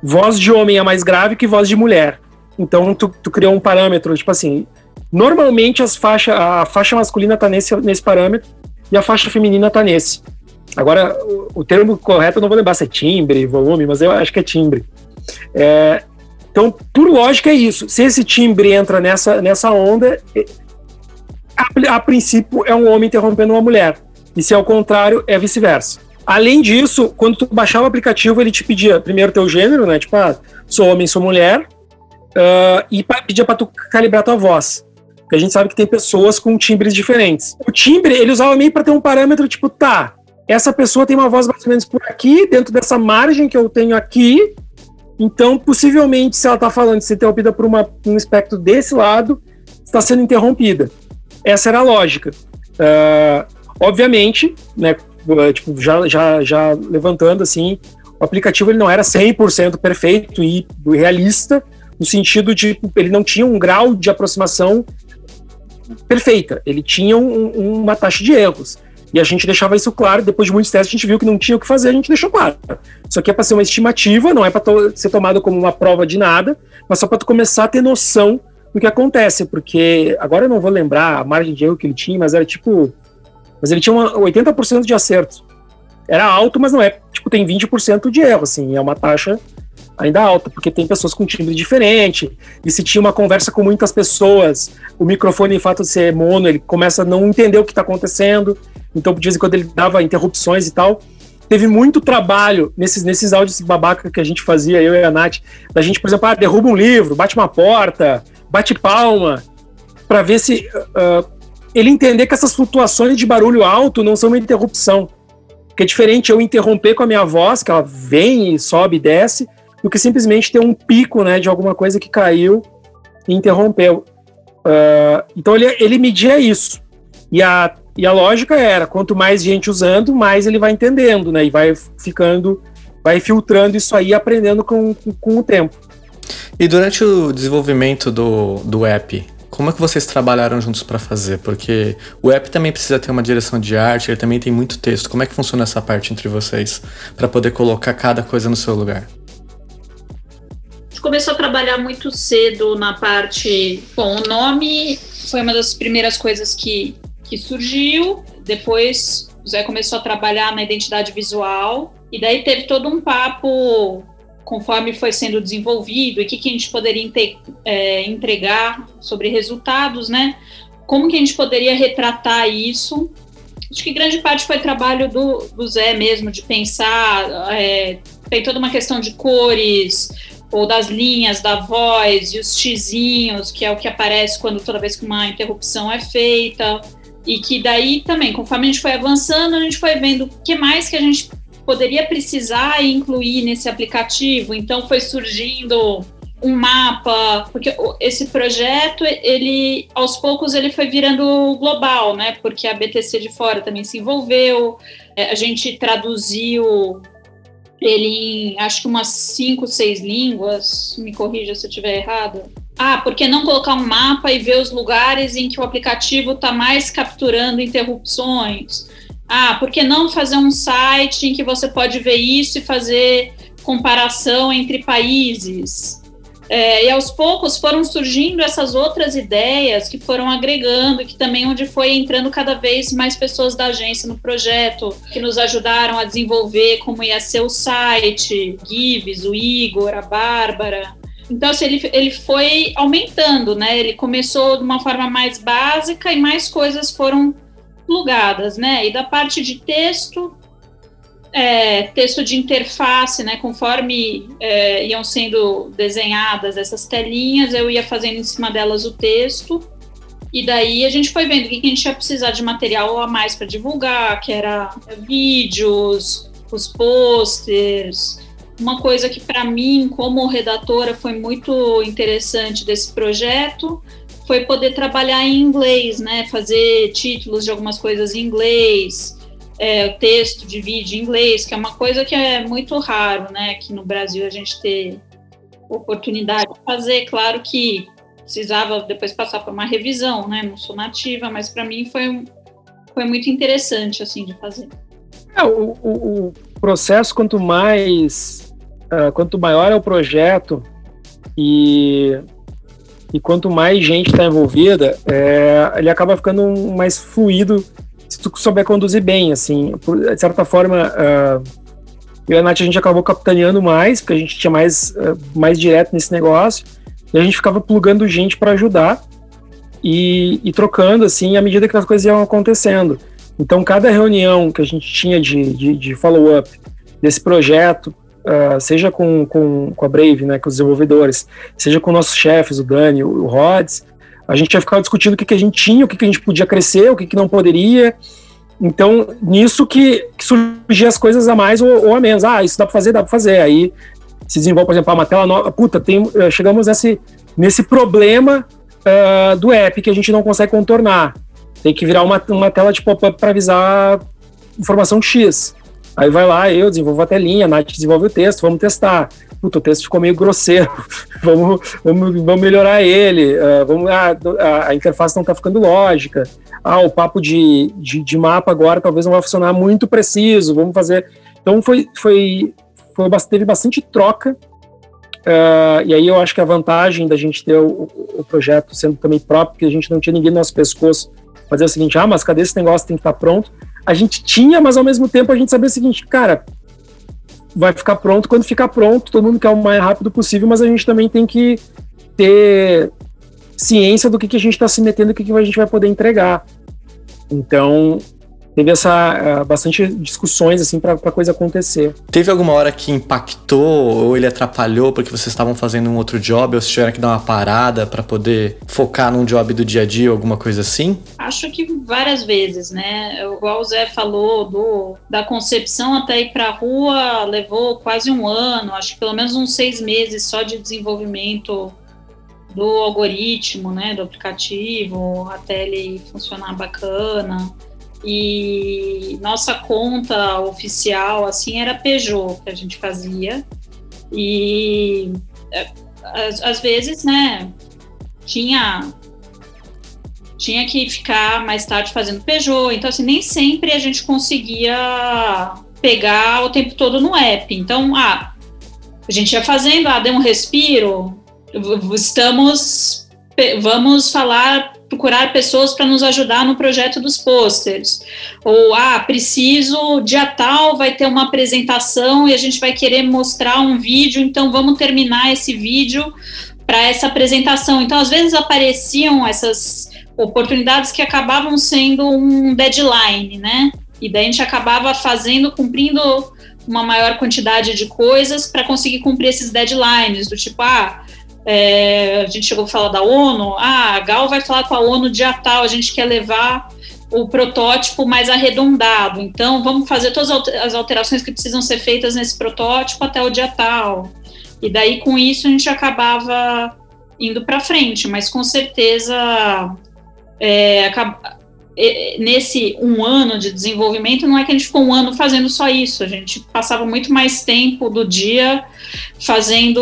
voz de homem é mais grave que voz de mulher. Então tu, tu criou um parâmetro, tipo assim, normalmente as faixa, a faixa masculina tá nesse, nesse parâmetro e a faixa feminina tá nesse. Agora, o, o termo correto eu não vou lembrar se é timbre, volume, mas eu acho que é timbre. É, então, por lógica é isso. Se esse timbre entra nessa, nessa onda, a, a princípio é um homem interrompendo uma mulher. E se é o contrário, é vice-versa. Além disso, quando tu baixava o aplicativo, ele te pedia primeiro teu gênero, né? Tipo, ah, sou homem, sou mulher, uh, e pedia para tu calibrar tua voz. Porque a gente sabe que tem pessoas com timbres diferentes. O timbre, ele usava meio para ter um parâmetro, tipo, tá, essa pessoa tem uma voz mais ou menos por aqui, dentro dessa margem que eu tenho aqui, então, possivelmente, se ela está falando ser interrompida por uma, um espectro desse lado, está sendo interrompida. Essa era a lógica. Uh, obviamente, né, eh, tipo, já, já, já levantando assim, o aplicativo ele não era 100% perfeito e realista, no sentido de ele não tinha um grau de aproximação perfeita, ele tinha um, uma taxa de erros. E a gente deixava isso claro, depois de muitos testes a gente viu que não tinha o que fazer, a gente deixou claro. Isso aqui é para ser uma estimativa, não é para to ser tomado como uma prova de nada, mas só para tu começar a ter noção do que acontece, porque agora eu não vou lembrar a margem de erro que ele tinha, mas era tipo mas ele tinha uma 80% de acerto. Era alto, mas não é, tipo, tem 20% de erro, assim, é uma taxa ainda alta, porque tem pessoas com timbre diferente, e se tinha uma conversa com muitas pessoas, o microfone, em fato de ser mono, ele começa a não entender o que está acontecendo, então de vez em quando ele dava interrupções e tal. Teve muito trabalho nesses, nesses áudios babaca que a gente fazia, eu e a Nath, da gente, por exemplo, ah, derruba um livro, bate uma porta, bate palma, para ver se uh, ele entender que essas flutuações de barulho alto não são uma interrupção. Que é diferente eu interromper com a minha voz, que ela vem e sobe e desce, do que simplesmente ter um pico né, de alguma coisa que caiu e interrompeu. Uh, então ele, ele media isso. E a, e a lógica era, quanto mais gente usando, mais ele vai entendendo, né? E vai ficando, vai filtrando isso aí, aprendendo com, com, com o tempo. E durante o desenvolvimento do, do app, como é que vocês trabalharam juntos para fazer? Porque o app também precisa ter uma direção de arte, ele também tem muito texto. Como é que funciona essa parte entre vocês para poder colocar cada coisa no seu lugar? Começou a trabalhar muito cedo na parte. Bom, o nome foi uma das primeiras coisas que, que surgiu. Depois o Zé começou a trabalhar na identidade visual. E daí teve todo um papo conforme foi sendo desenvolvido e o que, que a gente poderia é, entregar sobre resultados, né? Como que a gente poderia retratar isso? Acho que grande parte foi trabalho do, do Zé mesmo, de pensar, é, tem toda uma questão de cores, ou das linhas da voz e os xizinhos, que é o que aparece quando toda vez que uma interrupção é feita. E que daí também, conforme a gente foi avançando, a gente foi vendo o que mais que a gente poderia precisar incluir nesse aplicativo. Então foi surgindo um mapa, porque esse projeto, ele aos poucos ele foi virando global, né? Porque a BTC de fora também se envolveu, é, a gente traduziu ele em acho que umas cinco, seis línguas, me corrija se eu estiver errado. Ah, por que não colocar um mapa e ver os lugares em que o aplicativo está mais capturando interrupções? Ah, por que não fazer um site em que você pode ver isso e fazer comparação entre países? É, e aos poucos foram surgindo essas outras ideias que foram agregando, que também onde foi entrando cada vez mais pessoas da agência no projeto, que nos ajudaram a desenvolver como ia ser o site, Gives, o Igor, a Bárbara. Então, assim, ele, ele foi aumentando, né? Ele começou de uma forma mais básica e mais coisas foram plugadas, né? E da parte de texto, é, texto de interface, né? Conforme é, iam sendo desenhadas essas telinhas, eu ia fazendo em cima delas o texto. E daí a gente foi vendo o que a gente ia precisar de material a mais para divulgar, que era vídeos, os posters. Uma coisa que para mim, como redatora, foi muito interessante desse projeto foi poder trabalhar em inglês, né? Fazer títulos de algumas coisas em inglês, é, texto de vídeo em inglês, que é uma coisa que é muito raro, né? Aqui no Brasil a gente ter oportunidade de fazer. Claro que precisava depois passar por uma revisão, né? Não sou nativa, mas para mim foi, foi muito interessante assim de fazer. É, o, o, o, processo quanto mais uh, quanto maior é o projeto e e quanto mais gente está envolvida, é, ele acaba ficando mais fluido tu souber conduzir bem, assim, de certa forma, uh, eu e a Nath, a gente acabou capitaneando mais, porque a gente tinha mais, uh, mais direto nesse negócio, e a gente ficava plugando gente para ajudar e, e, trocando, assim, à medida que as coisas iam acontecendo. Então, cada reunião que a gente tinha de, de, de follow-up desse projeto, uh, seja com, com, com a Brave, né, com os desenvolvedores, seja com nossos chefes, o Dani, o, o Rods, a gente ia ficar discutindo o que, que a gente tinha, o que, que a gente podia crescer, o que, que não poderia. Então, nisso que, que as coisas a mais ou, ou, a menos. Ah, isso dá para fazer, dá para fazer. Aí se desenvolve, por exemplo, uma tela nova. Puta, tem, eh, chegamos nesse, nesse problema uh, do app que a gente não consegue contornar. Tem que virar uma, uma tela de pop-up para avisar informação X. Aí vai lá, eu desenvolvo a telinha, a Nath desenvolve o texto, vamos testar o texto ficou meio grosseiro, vamos, vamos, vamos melhorar ele, uh, vamos, ah, a, a, interface não está ficando lógica, ah, o papo de, de, de, mapa agora talvez não vai funcionar muito preciso, vamos fazer... Então foi, foi, foi teve bastante troca, uh, e aí eu acho que a vantagem da gente ter o, o projeto sendo também próprio, que a gente não tinha ninguém no nosso pescoço, fazer o seguinte, ah, mas cadê esse negócio, tem que estar tá pronto? A gente tinha, mas ao mesmo tempo a gente sabia o seguinte, cara, vai ficar pronto quando ficar pronto, todo mundo quer o mais rápido possível, mas a gente também tem que ter ciência do que, que a gente está se metendo e o que, que a gente vai poder entregar. Então, teve essa uh, bastante discussões assim para a coisa acontecer. Teve alguma hora que impactou ou ele atrapalhou porque vocês estavam fazendo um outro job ou vocês tiveram que dar uma parada para poder focar num job do dia a dia, alguma coisa assim? Acho que várias vezes, né? Igual o Zé falou do da concepção até ir para a rua levou quase um ano, acho que pelo menos uns seis meses só de desenvolvimento do algoritmo, né, do aplicativo, até ele funcionar bacana. E nossa conta oficial, assim, era Peugeot que a gente fazia. E é, às, vezes, né, tinha tinha que ficar mais tarde fazendo Peugeot. Então, assim, nem sempre a gente conseguia pegar o tempo todo no app. Então, ah, a gente ia fazendo, ah, deu um respiro, estamos, vamos falar procurar pessoas para nos ajudar no projeto dos posters. Ou, ah, preciso, dia tal vai ter uma apresentação e a gente vai querer mostrar um vídeo, então vamos terminar esse vídeo para essa apresentação. Então, às vezes apareciam essas oportunidades que acabavam sendo um deadline, né? E daí a gente acabava fazendo, cumprindo uma maior quantidade de coisas para conseguir cumprir esses deadlines, do tipo, ah, é, a gente chegou a falar da ONU, ah, a Gal vai falar com a ONU dia tal, a gente quer levar o protótipo mais arredondado, então vamos fazer todas as alterações que precisam ser feitas nesse protótipo até o dia tal. E daí com isso a gente acabava indo para frente, mas com certeza é, nesse um ano de desenvolvimento, não é que a gente ficou um ano fazendo só isso, a gente passava muito mais tempo do dia fazendo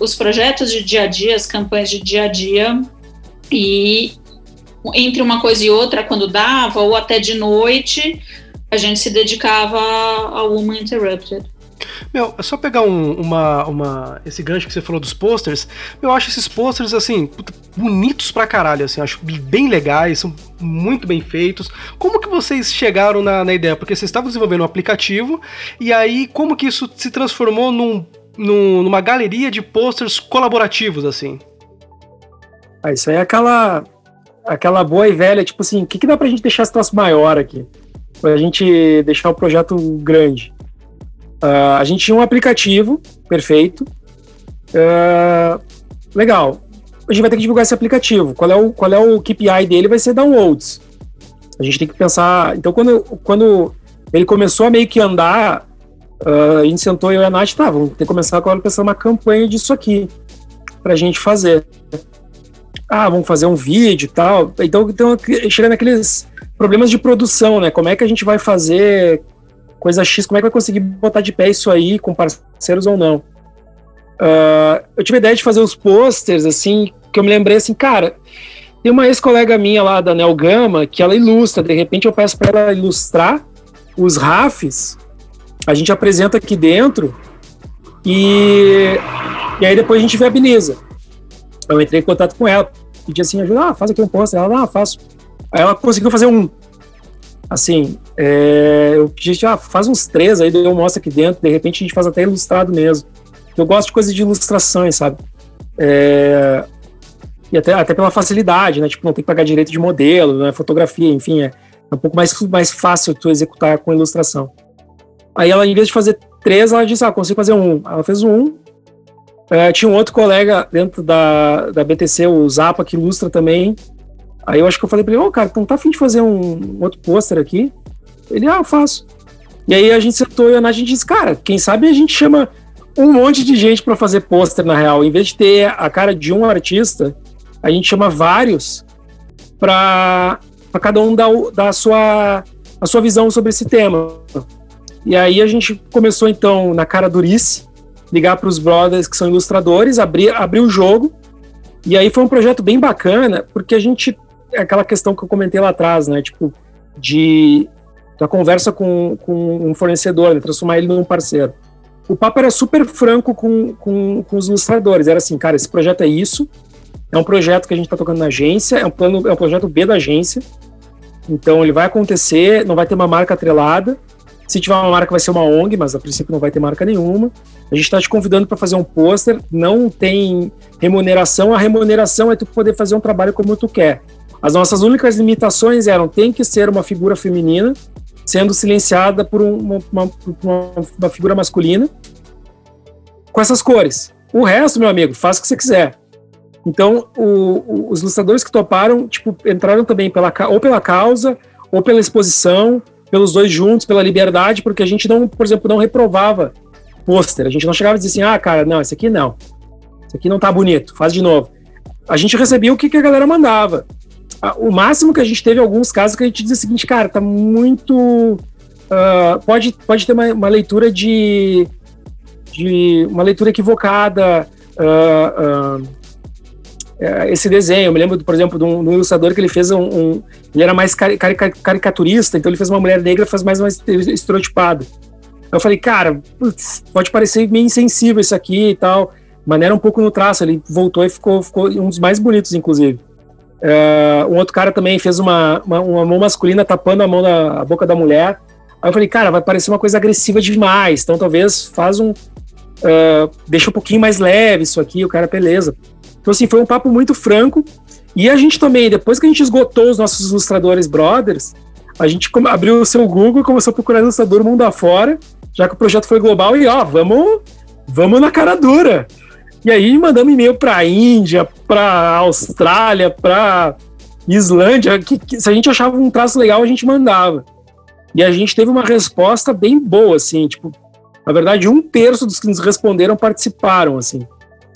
os projetos de dia a dia, as campanhas de dia a dia, e entre uma coisa e outra, quando dava, ou até de noite, a gente se dedicava ao Woman Interrupted. Meu, é só pegar um, uma, uma. Esse gancho que você falou dos posters. Eu acho esses posters, assim, bonitos pra caralho, assim. Acho bem legais, são muito bem feitos. Como que vocês chegaram na, na ideia? Porque vocês estavam desenvolvendo um aplicativo, e aí como que isso se transformou num, num, numa galeria de posters colaborativos, assim? Ah, isso aí é aquela. Aquela boa e velha, tipo assim, o que, que dá pra gente deixar esse troço maior aqui? Pra gente deixar o projeto grande. Uh, a gente tinha um aplicativo perfeito. Uh, legal. A gente vai ter que divulgar esse aplicativo. Qual é o, qual é o KPI dele? Vai ser downloads. A gente tem que pensar. Então, quando, quando ele começou a meio que andar, uh, a gente sentou eu e a Nath, tá, vamos ter que começar agora pensar uma campanha disso aqui pra gente fazer. Ah, vamos fazer um vídeo e tal. Então, então chega naqueles problemas de produção, né? Como é que a gente vai fazer coisa X, como é que vai conseguir botar de pé isso aí com parceiros ou não? Uh, eu tive a ideia de fazer os posters, assim, que eu me lembrei assim, cara, tem uma ex-colega minha lá da Nel Gama que ela ilustra, de repente eu peço para ela ilustrar os RAFs, a gente apresenta aqui dentro e, e aí depois a gente viabiliza. Eu entrei em contato com ela, pedi assim, ajuda, ah, faz aqui um pôster, ela, ah, faço. Aí ela conseguiu fazer um, assim, é, eu pedi, ah, faz uns três aí, eu mostro aqui dentro, de repente a gente faz até ilustrado mesmo. Eu gosto de coisa de ilustrações, sabe? É, e até, até pela facilidade, né? Tipo, não tem que pagar direito de modelo, né? fotografia, enfim, é, é um pouco mais, mais fácil tu executar com ilustração. Aí ela, em vez de fazer três, ela disse, ah, consigo fazer um. Ela fez um. É, tinha um outro colega dentro da, da BTC, o Zapa, que ilustra também. Aí eu acho que eu falei pra ele, ô, oh, cara, então tá afim de fazer um outro pôster aqui? Ele, ah, eu faço. E aí a gente sentou e a gente disse, cara, quem sabe a gente chama um monte de gente para fazer pôster, na real. Em vez de ter a cara de um artista, a gente chama vários para cada um dar, dar a, sua, a sua visão sobre esse tema. E aí a gente começou, então, na cara durice, ligar para os brothers que são ilustradores, abrir, abrir o jogo. E aí foi um projeto bem bacana, porque a gente aquela questão que eu comentei lá atrás, né? Tipo, de da conversa com, com um fornecedor, né? transformar ele num parceiro. O papo era super franco com, com, com, os ilustradores. Era assim, cara, esse projeto é isso. É um projeto que a gente está tocando na agência, é um plano, é um projeto B da agência. Então ele vai acontecer, não vai ter uma marca atrelada. Se tiver uma marca, vai ser uma ONG, mas a princípio não vai ter marca nenhuma. A gente está te convidando para fazer um pôster, não tem remuneração, a remuneração é tu poder fazer um trabalho como tu quer. As nossas únicas limitações eram: tem que ser uma figura feminina, sendo silenciada por uma, uma, uma, figura masculina, com essas cores. O resto, meu amigo, faz o que você quiser. Então, o, os ilustradores que toparam, tipo, entraram também pela, ou pela causa, ou pela exposição, pelos dois juntos, pela liberdade, porque a gente não, por exemplo, não reprovava pôster. A gente não chegava e dizia assim, ah, cara, não, esse aqui não. Esse aqui não tá bonito, faz de novo. A gente recebia o que, que a galera mandava. O máximo que a gente teve alguns casos que a gente dizia o seguinte, cara, tá muito. Uh, pode, pode ter uma, uma, leitura de, de. uma leitura equivocada. Uh, uh, esse desenho. Eu me lembro, por exemplo, de um, de um ilustrador que ele fez um, um. ele era mais cari caricaturista, então ele fez uma mulher negra faz mais, mais estereotipada. Eu falei, cara, putz, pode parecer meio insensível isso aqui e tal. Maneira um pouco no traço, ele voltou e ficou, ficou um dos mais bonitos, inclusive. Uh, um outro cara também fez uma, uma, uma, mão masculina tapando a mão da a boca da mulher. Aí eu falei, cara, vai parecer uma coisa agressiva demais, então talvez faz um. Uh, deixa um pouquinho mais leve isso aqui, o cara, beleza. Então, assim, foi um papo muito franco. E a gente também, depois que a gente esgotou os nossos ilustradores brothers, a gente abriu o seu Google e começou a procurar ilustrador mundo afora, já que o projeto foi global, e ó, vamos, vamos na cara dura. E aí mandamos e-mail para Índia, para Austrália, para Islândia, que, que, se a gente achava um traço legal, a gente mandava. E a gente teve uma resposta bem boa, assim, tipo, na verdade, um terço dos que nos responderam participaram, assim.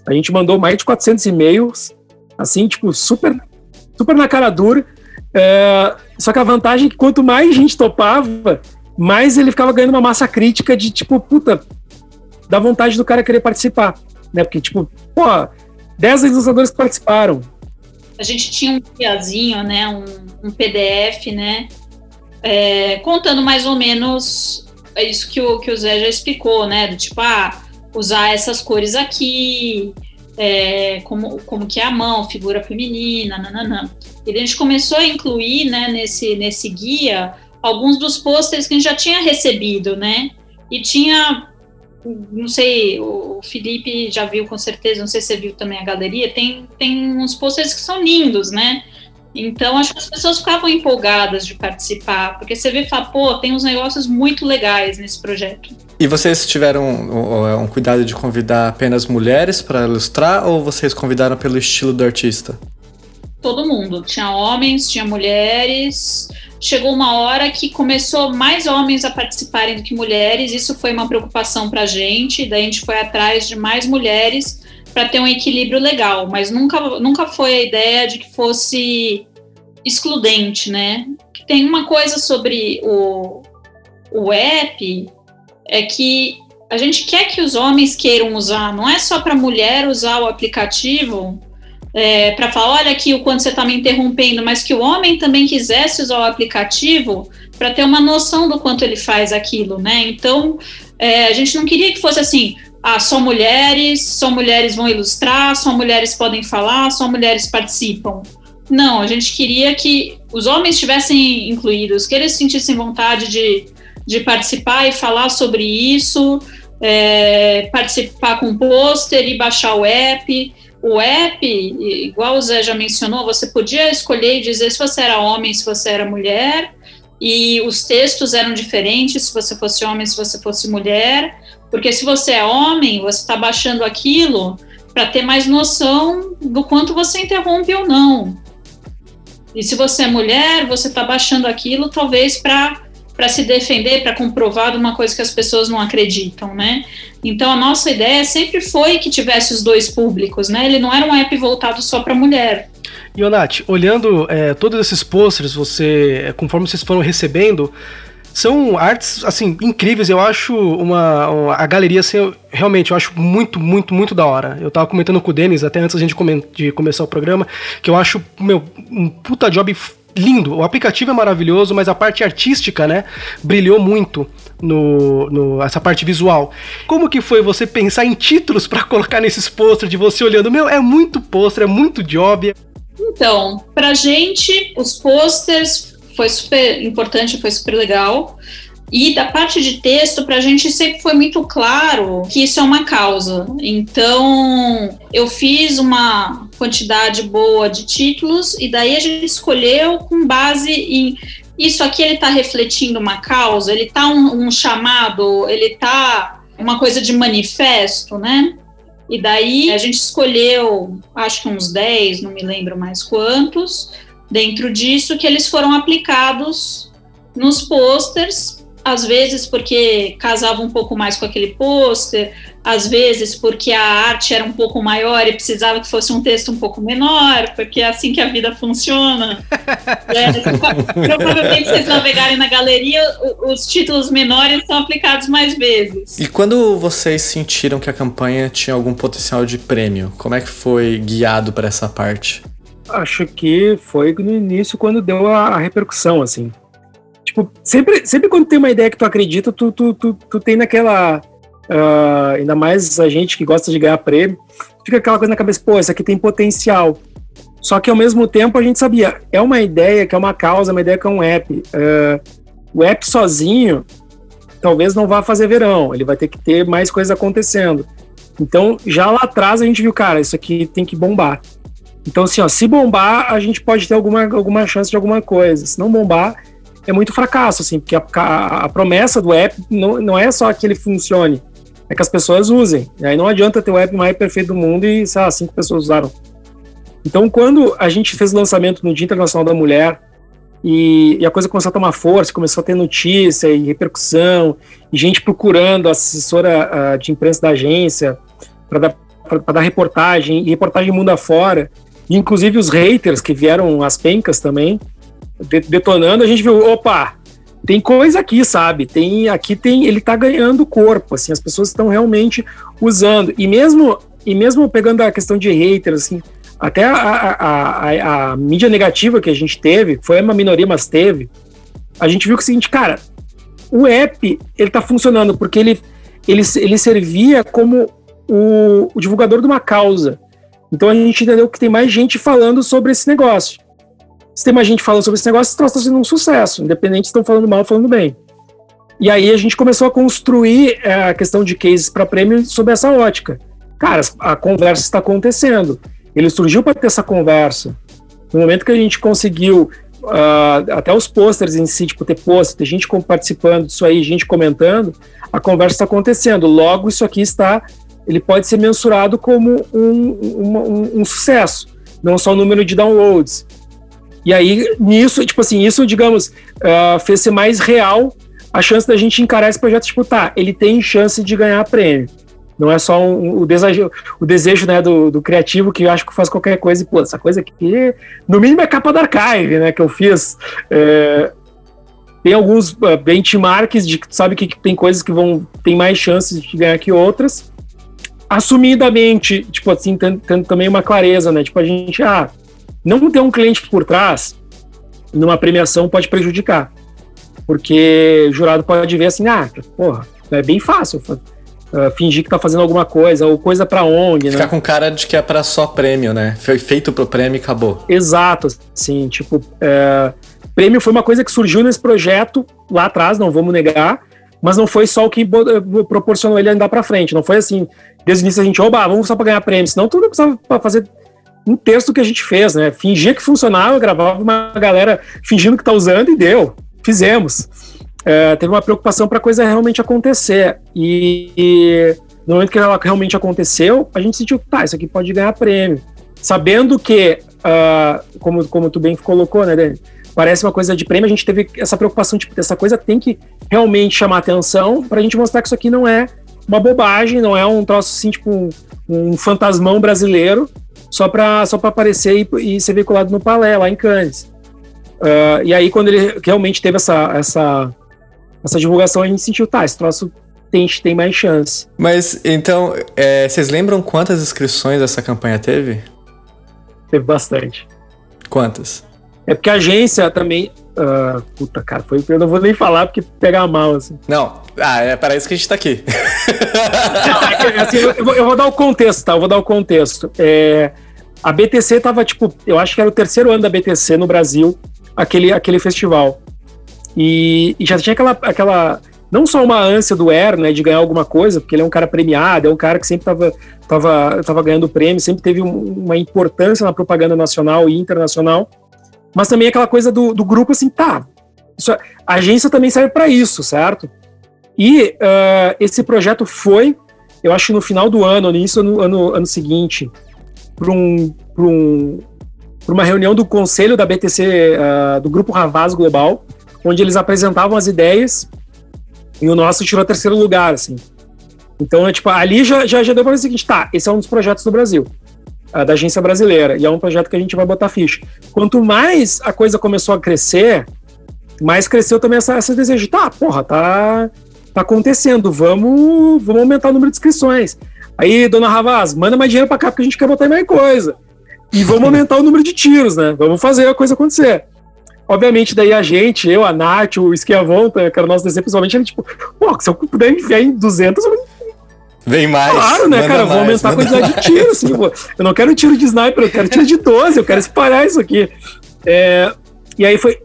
A gente mandou mais de 400 e-mails, assim, tipo, super, super na cara dura. É, só que a vantagem é que quanto mais gente topava, mais ele ficava ganhando uma massa crítica de, tipo, puta, da vontade do cara querer participar né? Porque, tipo, pô, 10 ilustradores que participaram. A gente tinha um guiazinho, né? Um, um PDF, né? É, contando mais ou menos isso que o, que o Zé já explicou, né? Do tipo, ah, usar essas cores aqui, é, como, como que é a mão, figura feminina, nananã. E a gente começou a incluir, né, nesse, nesse guia, alguns dos pôsteres que a gente já tinha recebido, né? E tinha não sei, o Felipe já viu com certeza, não sei se você viu também a galeria, tem, tem uns posters que são lindos, né? Então, acho que as pessoas ficavam empolgadas de participar, porque você vê e fala, pô, tem uns negócios muito legais nesse projeto. E vocês tiveram um, um cuidado de convidar apenas mulheres para ilustrar, ou vocês convidaram pelo estilo do artista? Todo mundo. Tinha homens, tinha mulheres, chegou uma hora que começou mais homens a participarem do que mulheres. Isso foi uma preocupação para a gente. Daí a gente foi atrás de mais mulheres para ter um equilíbrio legal. Mas nunca, nunca foi a ideia de que fosse excludente, né? Tem uma coisa sobre o, o app é que a gente quer que os homens queiram usar. Não é só para mulher usar o aplicativo é, para falar, olha aqui o quanto você está me interrompendo, mas que o homem também quisesse usar o aplicativo para ter uma noção do quanto ele faz aquilo, né? Então, é, a gente não queria que fosse assim, ah, só mulheres, só mulheres vão ilustrar, só mulheres podem falar, só mulheres participam. Não, a gente queria que os homens estivessem incluídos, que eles sentissem vontade de, de participar e falar sobre isso, é, participar com pôster e baixar o app o app, igual o Zé já mencionou, você podia escolher e dizer se você era homem, se você era mulher, e os textos eram diferentes se você fosse homem, se você fosse mulher, porque se você é homem, você está baixando aquilo para ter mais noção do quanto você interrompe ou não. E se você é mulher, você está baixando aquilo talvez para para se defender, para comprovar uma coisa que as pessoas não acreditam, né? Então a nossa ideia sempre foi que tivesse os dois públicos, né? Ele não era um app voltado só para mulher. Ionati, olhando é, todos esses posters, você, é, conforme vocês foram recebendo, são artes assim incríveis. Eu acho uma, uma, a galeria assim, realmente eu acho muito, muito, muito da hora. Eu tava comentando com o Denis até antes da gente de começar o programa que eu acho meu um puta job lindo. O aplicativo é maravilhoso, mas a parte artística, né, brilhou muito no, no essa parte visual. Como que foi você pensar em títulos para colocar nesses posters de você olhando? Meu, é muito pôster, é muito job. Então, pra gente, os posters foi super importante, foi super legal. E da parte de texto, para a gente sempre foi muito claro que isso é uma causa. Então, eu fiz uma quantidade boa de títulos e daí a gente escolheu com base em isso aqui ele está refletindo uma causa, ele está um, um chamado, ele está uma coisa de manifesto, né? E daí a gente escolheu, acho que uns 10, não me lembro mais quantos, dentro disso, que eles foram aplicados nos posters às vezes porque casava um pouco mais com aquele pôster, às vezes porque a arte era um pouco maior e precisava que fosse um texto um pouco menor, porque é assim que a vida funciona. é, provavelmente vocês navegarem na galeria, os títulos menores são aplicados mais vezes. E quando vocês sentiram que a campanha tinha algum potencial de prêmio, como é que foi guiado para essa parte? Acho que foi no início quando deu a, a repercussão, assim tipo, sempre, sempre quando tem uma ideia que tu acredita, tu, tu, tu, tu tem naquela. Uh, ainda mais a gente que gosta de ganhar prêmio, fica aquela coisa na cabeça, pô, isso aqui tem potencial. Só que ao mesmo tempo a gente sabia, é uma ideia que é uma causa, uma ideia que é um app. Uh, o app sozinho talvez não vá fazer verão, ele vai ter que ter mais coisas acontecendo. Então, já lá atrás a gente viu, cara, isso aqui tem que bombar. Então, assim, ó, se bombar, a gente pode ter alguma, alguma chance de alguma coisa. Se não bombar, é muito fracasso, assim, porque a, a, a, promessa do app não, não é só que ele funcione, é que as pessoas usem. E aí não adianta ter o app mais perfeito do mundo e, sei lá, cinco pessoas usaram. Então, quando a gente fez o lançamento no Dia Internacional da Mulher, e, e, a coisa começou a tomar força, começou a ter notícia e repercussão, e gente procurando a assessora uh, de imprensa da agência para dar, dar reportagem, e reportagem mundo afora, inclusive os haters que vieram as pencas também, detonando, a gente viu, opa, tem coisa aqui, sabe? Tem aqui tem, ele tá ganhando corpo, assim, as pessoas estão realmente usando. E mesmo e mesmo pegando a questão de haters, assim, até a, a, a, a mídia negativa que a gente teve, foi uma minoria, mas teve, a gente viu que é o seguinte, cara, o app, ele tá funcionando porque ele, ele, ele servia como o, o divulgador de uma causa. Então a gente entendeu que tem mais gente falando sobre esse negócio se tem mais gente falando sobre esse negócio, esse troço está sendo um sucesso, independente se estão falando mal ou falando bem. E aí a gente começou a construir é, a questão de cases para prêmio sob essa ótica. Cara, a conversa está acontecendo. Ele surgiu para ter essa conversa. No momento que a gente conseguiu, uh, até os posters em si, tipo, ter post, ter gente participando disso aí, gente comentando, a conversa está acontecendo. Logo, isso aqui está, ele pode ser mensurado como um, um, um, um sucesso, não só o número de downloads. E aí, nisso, tipo assim, isso, digamos, uh, fez ser mais real a chance da gente encarar esse projeto, tipo, tá, ele tem chance de ganhar prêmio. Não é só um, o desejo, o desejo né, do, do, criativo que eu acho que faz qualquer coisa e, pô, essa coisa aqui, no mínimo é capa da archive, né, que eu fiz. É, tem alguns uh, benchmarks de que tu sabe que tem coisas que vão tem mais chances de ganhar que outras. Assumidamente, tipo assim, tendo, tendo também uma clareza, né? Tipo, a gente, ah, não ter um cliente por trás numa premiação pode prejudicar. Porque o jurado pode ver assim, ah, porra, é bem fácil uh, fingir que tá fazendo alguma coisa, ou coisa pra ONG, Ficar né? com cara de que é para só prêmio, né? Foi feito pro prêmio e acabou. Exato, sim, tipo, é, prêmio foi uma coisa que surgiu nesse projeto lá atrás, não vamos negar, mas não foi só o que proporcionou ele andar para frente, não foi assim, desde o início a gente, oba, vamos só para ganhar prêmio, senão tudo precisava fazer um texto que a gente fez, né? Fingia que funcionava, gravava uma galera fingindo que tá usando e deu. Fizemos. É, teve uma preocupação para a coisa realmente acontecer. E, e, no momento que ela realmente aconteceu, a gente sentiu, tá, isso aqui pode ganhar prêmio. Sabendo que, uh, como, como tu bem colocou, né, Dani? Parece uma coisa de prêmio, a gente teve essa preocupação, tipo, essa coisa tem que realmente chamar atenção para a gente mostrar que isso aqui não é uma bobagem, não é um troço assim, tipo, um, um fantasmão brasileiro, só para só aparecer e, e, ser veiculado no Palé, lá em Cannes. Uh, e aí, quando ele realmente teve essa, essa, essa divulgação, a gente sentiu, tá, esse troço tem, tem mais chance. Mas, então, é, vocês lembram quantas inscrições essa campanha teve? Teve bastante. Quantas? É porque a agência também. Uh, puta, cara, foi, eu não vou nem falar porque pegar mal, assim. Não, ah, é para isso que a gente tá aqui. não, é assim, eu, vou, eu, vou, dar o contexto, tá? Eu vou dar o contexto. É, a BTC tava, tipo, eu acho que era o terceiro ano da BTC no Brasil, aquele, aquele festival. E, e já tinha aquela, aquela. Não só uma ânsia do Er, né, de ganhar alguma coisa, porque ele é um cara premiado, é um cara que sempre estava tava, tava ganhando prêmio, sempre teve uma importância na propaganda nacional e internacional, mas também aquela coisa do, do grupo assim, tá, isso, a agência também serve para isso, certo? E uh, esse projeto foi, eu acho que no final do ano, no início do ano, ano seguinte, para um, um, uma reunião do conselho da BTC, uh, ah, do Grupo Ravaz Global, onde eles apresentavam as ideias e o nosso tirou terceiro lugar, assim. Então, é, tipo, ali já, já, já deu para ver o seguinte, tá, esse é um dos projetos do Brasil, uh, da agência brasileira, e é um projeto que a gente vai botar ficha. Quanto mais a coisa começou a crescer, mais cresceu também essa, esse desejo, tá, porra, tá, tá acontecendo, vamos, vamos aumentar o número de inscrições. Aí, dona Ravaz, manda mais dinheiro para cá porque a gente quer botar mais coisa. E vamos aumentar o número de tiros, né? Vamos fazer a coisa acontecer. Obviamente, daí a gente, eu, a Nath, o Esquiavon, que era o nosso desenho, principalmente, ele tipo, pô, se eu puder enfiar em 200, eu Vem mais. Claro, né, cara? Vou aumentar a quantidade mais. de tiros, assim, pô. Eu não quero tiro de sniper, eu quero tiro de 12, eu quero espalhar isso aqui. É, e aí foi.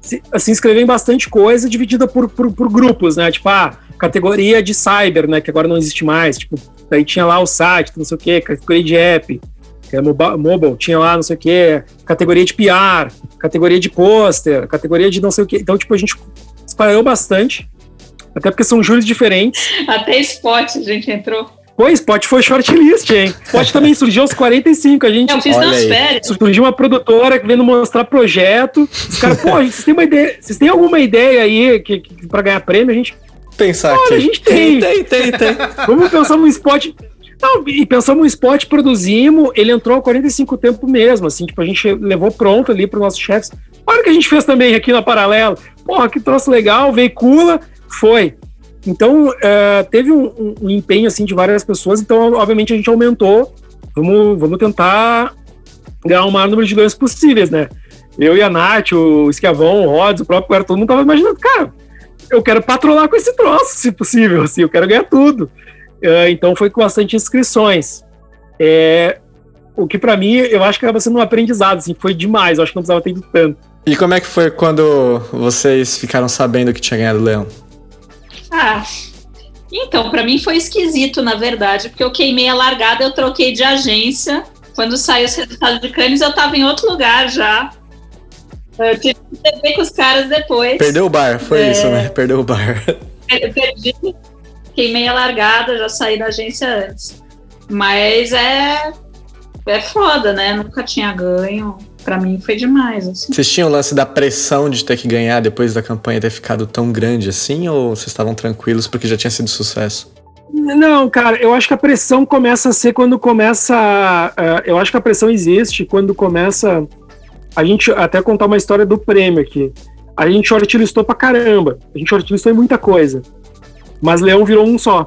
Se, assim, escrever bastante coisa dividida por, por, por, grupos, né? Tipo, ah, categoria de cyber, né? Que agora não existe mais. Tipo, daí tinha lá o site, não sei o quê, categoria de app que é mobile, tinha lá não sei o que, categoria de PR, categoria de pôster, categoria de não sei o que. Então, tipo, a gente espalhou bastante, até porque são júris diferentes. Até spot a gente entrou. Pô, Spot foi shortlist, hein? Spot também surgiu aos 45. A gente. Eu fiz nas férias. Surgiu uma produtora que vendo mostrar projeto. Os caras, pô, vocês têm uma ideia. Vocês têm alguma ideia aí que, que, pra ganhar prêmio? A gente. Pensar Olha, aqui. a gente tem. Tem, tem, tem. Vamos pensar num spot não, e pensamos no spot, produzimos, ele entrou a 45 tempo mesmo, assim, tipo, a gente levou pronto ali para os nossos chefes. Olha que a gente fez também aqui na Paralelo. Porra, que troço legal, veicula, foi. Então, uh, teve um, um, um, empenho, assim, de várias pessoas, então, obviamente, a gente aumentou. Vamos, vamos tentar ganhar o maior número de ganhos possíveis, né? Eu e a Nath, o Esquiavão, o Rods, o próprio Guerra, todo mundo tava imaginando, cara, eu quero patrolar com esse troço, se possível, assim, eu quero ganhar tudo. Uh, então foi com bastante inscrições. É, o que para mim eu acho que acaba sendo um aprendizado, assim, foi demais, eu acho que não precisava ter ido tanto. E como é que foi quando vocês ficaram sabendo que tinha ganhado o Leão? Ah, então, para mim foi esquisito, na verdade, porque eu queimei a largada, eu troquei de agência. Quando saiu os resultados de Cannes, eu tava em outro lugar já. Eu tive que com os caras depois. Perdeu o bar, foi é... isso, né? Perdeu o bar. Perdi, queimei a largada, já saí da agência antes. Mas é, é foda, né? Nunca tinha ganho. Pra mim foi demais. Assim. Vocês tinham o lance da pressão de ter que ganhar depois da campanha ter ficado tão grande assim? Ou vocês estavam tranquilos porque já tinha sido sucesso? Não, cara, eu acho que a pressão começa a ser quando começa. Uh, eu acho que a pressão existe quando começa. A gente até contar uma história do prêmio aqui. A gente shortlistou pra caramba. A gente shortlistou em muita coisa. Mas Leão virou um só.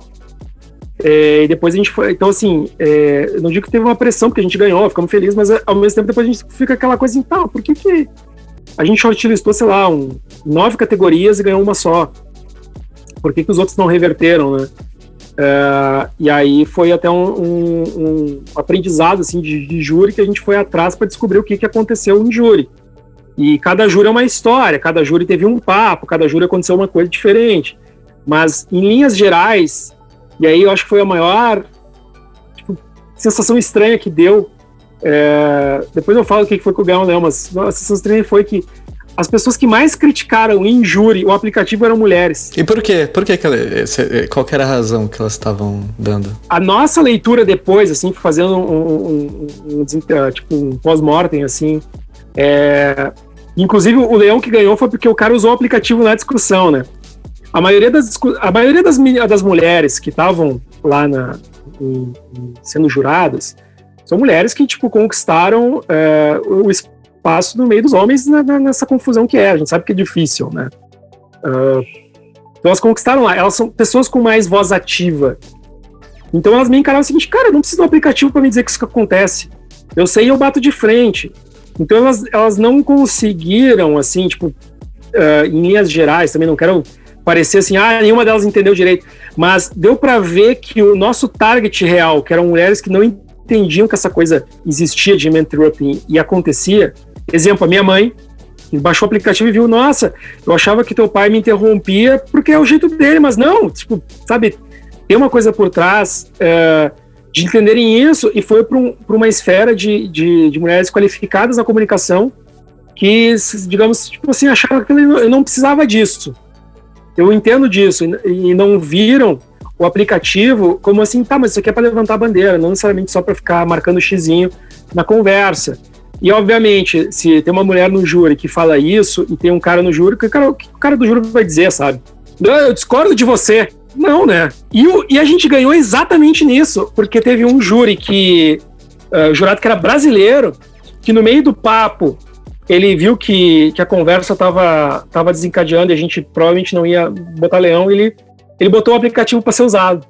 É, e depois a gente foi. Então, assim, é, não digo que teve uma pressão, porque a gente ganhou, ficamos felizes, mas ao mesmo tempo depois a gente fica aquela coisa assim, tá, por que que. A gente shortlistou, sei lá, um, nove categorias e ganhou uma só. Por que, que os outros não reverteram, né? É, e aí foi até um, um, um aprendizado assim, de, de, júri que a gente foi atrás para descobrir o que, que aconteceu em júri. E cada júri é uma história, cada júri teve um papo, cada júri aconteceu uma coisa diferente. Mas, em linhas gerais, e aí eu acho que foi a maior tipo, sensação estranha que deu. É, depois eu falo o que foi com o Gão Leão, mas a sensação estranha foi que as pessoas que mais criticaram em júri o aplicativo eram mulheres. E por quê? Por quê que ela, qual que era a razão que elas estavam dando? A nossa leitura depois, assim, fazendo um, um, um, um tipo, um pós-mortem, assim, é... inclusive o Leão que ganhou foi porque o cara usou o aplicativo na discussão, né? A maioria das, a maioria das, das mulheres que estavam lá na, em, em, sendo juradas são mulheres que, tipo, conquistaram é, o espaço no meio dos homens na, na, nessa confusão que é. A gente sabe que é difícil, né? Uh, então elas conquistaram lá. Elas são pessoas com mais voz ativa. Então elas me encararam o seguinte, cara, não precisa de um aplicativo para me dizer que isso acontece. Eu sei e eu bato de frente. Então elas, elas não conseguiram, assim, tipo, uh, em linhas gerais, também não quero parecia assim, ah, nenhuma delas entendeu direito. Mas deu para ver que o nosso target real, que eram mulheres que não entendiam que essa coisa existia de interrupting e acontecia. Exemplo, a minha mãe, baixou o aplicativo e viu, nossa, eu achava que teu pai me interrompia porque é o jeito dele, mas não, tipo, sabe, tem uma coisa por trás é, de entenderem isso e foi para um, uma esfera de, de, de, mulheres qualificadas na comunicação que, digamos, tipo assim, que eu não precisava disso. Eu entendo disso e, não viram o aplicativo como assim, tá, mas isso aqui é para levantar a bandeira, não necessariamente só para ficar marcando xizinho na conversa. E, obviamente, se tem uma mulher no júri que fala isso e tem um cara no júri, que o cara, que o cara do júri vai dizer, sabe? Eu discordo de você. Não, né? E, o, e a gente ganhou exatamente nisso, porque teve um júri que. Uh, jurado que era brasileiro, que no meio do papo ele viu que, que a conversa estava tava desencadeando e a gente provavelmente não ia botar leão, ele, ele botou o aplicativo para ser usado.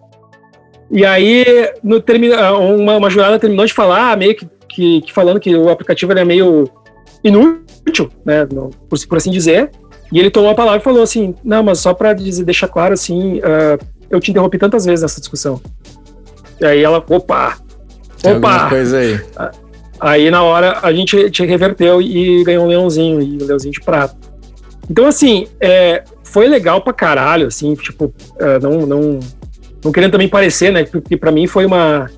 E aí, no termina, uma, uma jurada terminou de falar, meio que, que, que, falando que o aplicativo era meio inútil, né, por, por assim dizer. E ele tomou a palavra e falou assim: Não, mas só para deixar claro, assim, uh, eu te interrompi tantas vezes nessa discussão. E aí ela, opa! Tem opa! coisa aí. Aí na hora a gente te reverteu e ganhou um leãozinho, e um leãozinho de prata. Então, assim, é, foi legal pra caralho, assim, tipo, uh, não, não, não querendo também parecer, né? Porque pra mim foi uma.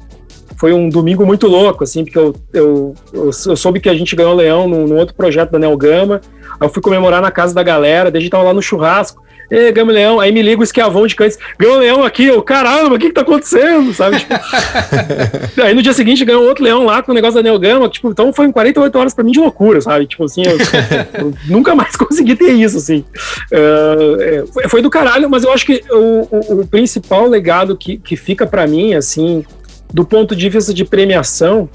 Foi um domingo muito louco, assim, porque eu, eu, eu, soube que a gente ganhou o leão num, num outro projeto da Nelgama. Aí eu fui comemorar na casa da galera, gente tava lá no churrasco. Ei, ganhamos leão. Aí me liga o esquiavão de Cantes, ganhou leão aqui, eu, caramba, o que que tá acontecendo, sabe? Tipo... aí no dia seguinte ganhou outro leão lá com o negócio da Neogama, tipo, então foi 48 horas pra mim de loucura, sabe? Tipo assim, eu, eu nunca mais consegui ter isso, assim. Uh, foi, foi, do caralho, mas eu acho que o, o, o principal legado que, que fica para mim, assim, do ponto de vista de premiação,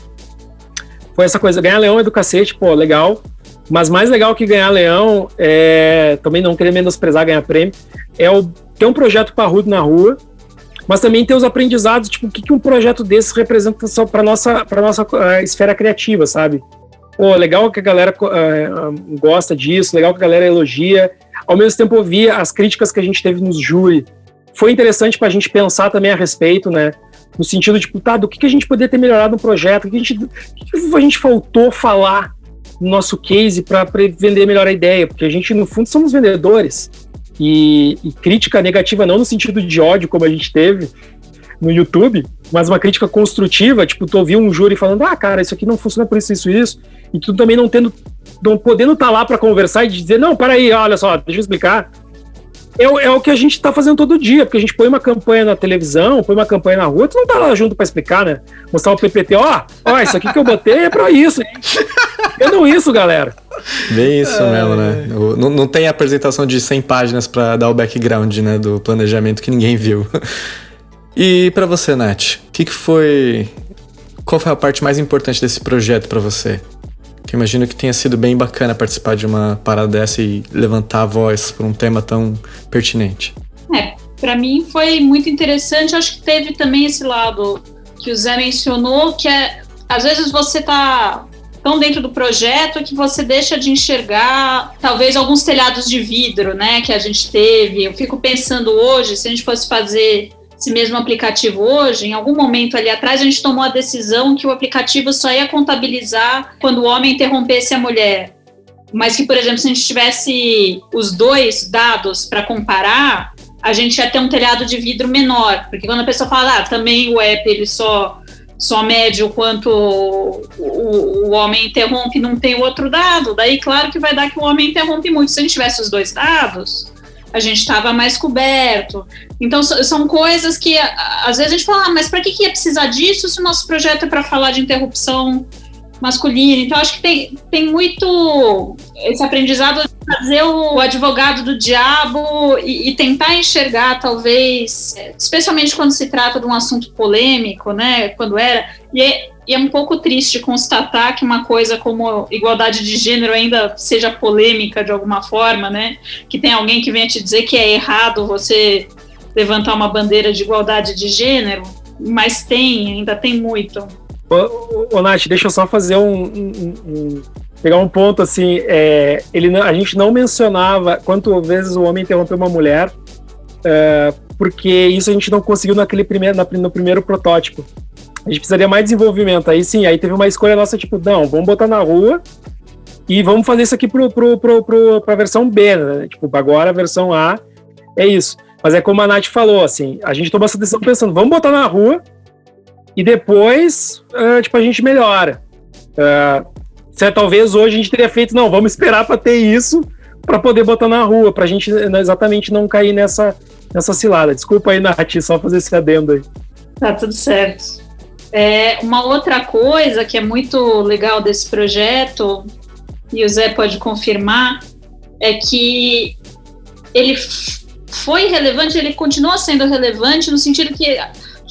foi essa coisa, ganhar leão é do cacete, pô, legal, mas mais legal que ganhar leão, é, também não querer menosprezar ganhar prêmio, é o, ter um projeto parrudo na rua, mas também ter os aprendizados, tipo, o que, que um projeto desse representa só para nossa para nossa uh, esfera criativa, sabe? Pô, legal que a galera uh, gosta disso, legal que a galera elogia. Ao mesmo tempo ouvir as críticas que a gente teve nos júri. Foi interessante para a gente pensar também a respeito, né? No sentido de, tipo, tá, do que, que a gente poderia ter melhorado no projeto, o que a gente, que, a gente faltou falar nosso case para vender melhor a ideia, porque a gente, no fundo, somos vendedores. E, e, crítica negativa não no sentido de ódio, como a gente teve no YouTube, mas uma crítica construtiva, tipo, tu ouvir um júri falando, ah, cara, isso aqui não funciona por isso, isso, isso, e tu também não tendo, não podendo estar tá lá para conversar e dizer, não, peraí, olha só, deixa eu explicar, é, é o que a gente está fazendo todo dia, porque a gente põe uma campanha na televisão, põe uma campanha na rua, tu não tá lá junto para explicar, né? Mostrar o PPT, ó, ó, isso aqui que eu botei é para isso, hein? não isso, galera. Bem isso é... mesmo, né? Não, não tem apresentação de 100 páginas para dar o background, né, do planejamento que ninguém viu. E para você, Nath, o que, que foi... Qual foi a parte mais importante desse projeto para você? Que imagino que tenha sido bem bacana participar de uma parada dessa e levantar a voz por um tema tão pertinente. É, para mim foi muito interessante. Acho que teve também esse lado que o Zé mencionou, que é às vezes você tá tão dentro do projeto que você deixa de enxergar talvez alguns telhados de vidro, né, que a gente teve. Eu fico pensando hoje, se a gente fosse fazer esse mesmo aplicativo hoje, em algum momento ali atrás, a gente tomou a decisão que o aplicativo só ia contabilizar quando o homem interrompesse a mulher. Mas que, por exemplo, se a gente tivesse os dois dados para comparar, a gente ia ter um telhado de vidro menor. Porque quando a pessoa fala, ah, também o app ele só só mede o quanto o, o, o, homem interrompe, não tem o outro dado. Daí, claro que vai dar que o homem interrompe muito. Se a gente tivesse os dois dados, a gente estava mais coberto. Então, são coisas que às vezes a gente fala, ah, mas para que, que ia precisar disso se o nosso projeto é para falar de interrupção masculina? Então, acho que tem, tem muito esse aprendizado de fazer o advogado do diabo e, e tentar enxergar, talvez, especialmente quando se trata de um assunto polêmico, né? Quando era. E é, e é um pouco triste constatar que uma coisa como igualdade de gênero ainda seja polêmica de alguma forma, né? Que tem alguém que venha te dizer que é errado você levantar uma bandeira de igualdade de gênero, mas tem, ainda tem muito. Ô, ô Nath, deixa eu só fazer um, um, um pegar um ponto assim, é, ele a gente não mencionava quantas vezes o homem interrompeu uma mulher, é, porque isso a gente não conseguiu naquele primeiro, na, no primeiro protótipo. A gente precisaria mais desenvolvimento. Aí sim, aí teve uma escolha nossa, tipo, não, vamos botar na rua. e vamos fazer isso aqui pro, pro, pro, pro, versão B, né? Tipo, agora a versão A é isso. Mas é como a Nath falou, assim, a gente tomou essa decisão pensando, vamos botar na rua e depois, uh, tipo, a gente melhora. Uh, se, talvez hoje a gente teria feito, não, vamos esperar para ter isso para poder botar na rua, para a gente né, exatamente não cair nessa, nessa cilada. Desculpa aí, Nath, só fazer esse adendo aí. Tá tudo certo. É, uma outra coisa que é muito legal desse projeto, e o Zé pode confirmar, é que ele foi relevante, ele continua sendo relevante no sentido que,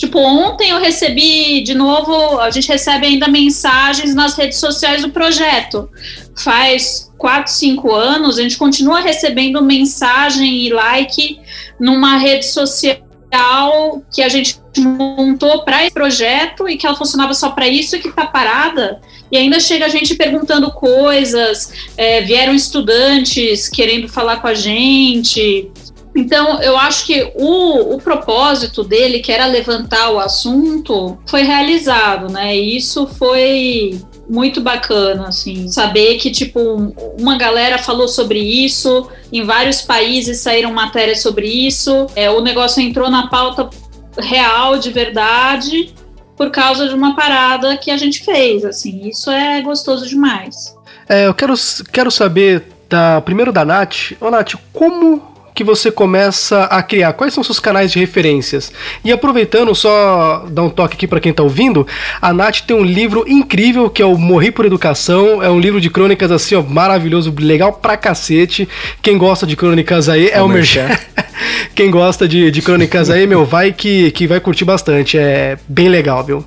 tipo, ontem eu recebi de novo, a gente recebe ainda mensagens nas redes sociais do projeto. Faz quatro, cinco anos, a gente continua recebendo mensagem e like numa rede social que a gente montou para esse projeto e que ela funcionava só para isso e que está parada. E ainda chega a gente perguntando coisas, é, vieram estudantes querendo falar com a gente. Então, eu acho que o, o propósito dele, que era levantar o assunto, foi realizado, né? E isso foi muito bacana, assim, saber que, tipo, uma galera falou sobre isso, em vários países saíram matérias sobre isso, é, o negócio entrou na pauta real, de verdade, por causa de uma parada que a gente fez, assim, isso é gostoso demais. É, eu quero, quero saber, da, primeiro da Nath, ô Nath, como que você começa a criar? Quais são seus canais de referências? E aproveitando, só dar um toque aqui para quem tá ouvindo, a Nath tem um livro incrível que é o Morri por Educação, é um livro de crônicas assim, ó, maravilhoso, legal pra cacete. Quem gosta de crônicas aí é, é o Merchan. quem gosta de, de crônicas aí, meu, vai que, que vai curtir bastante, é bem legal, viu?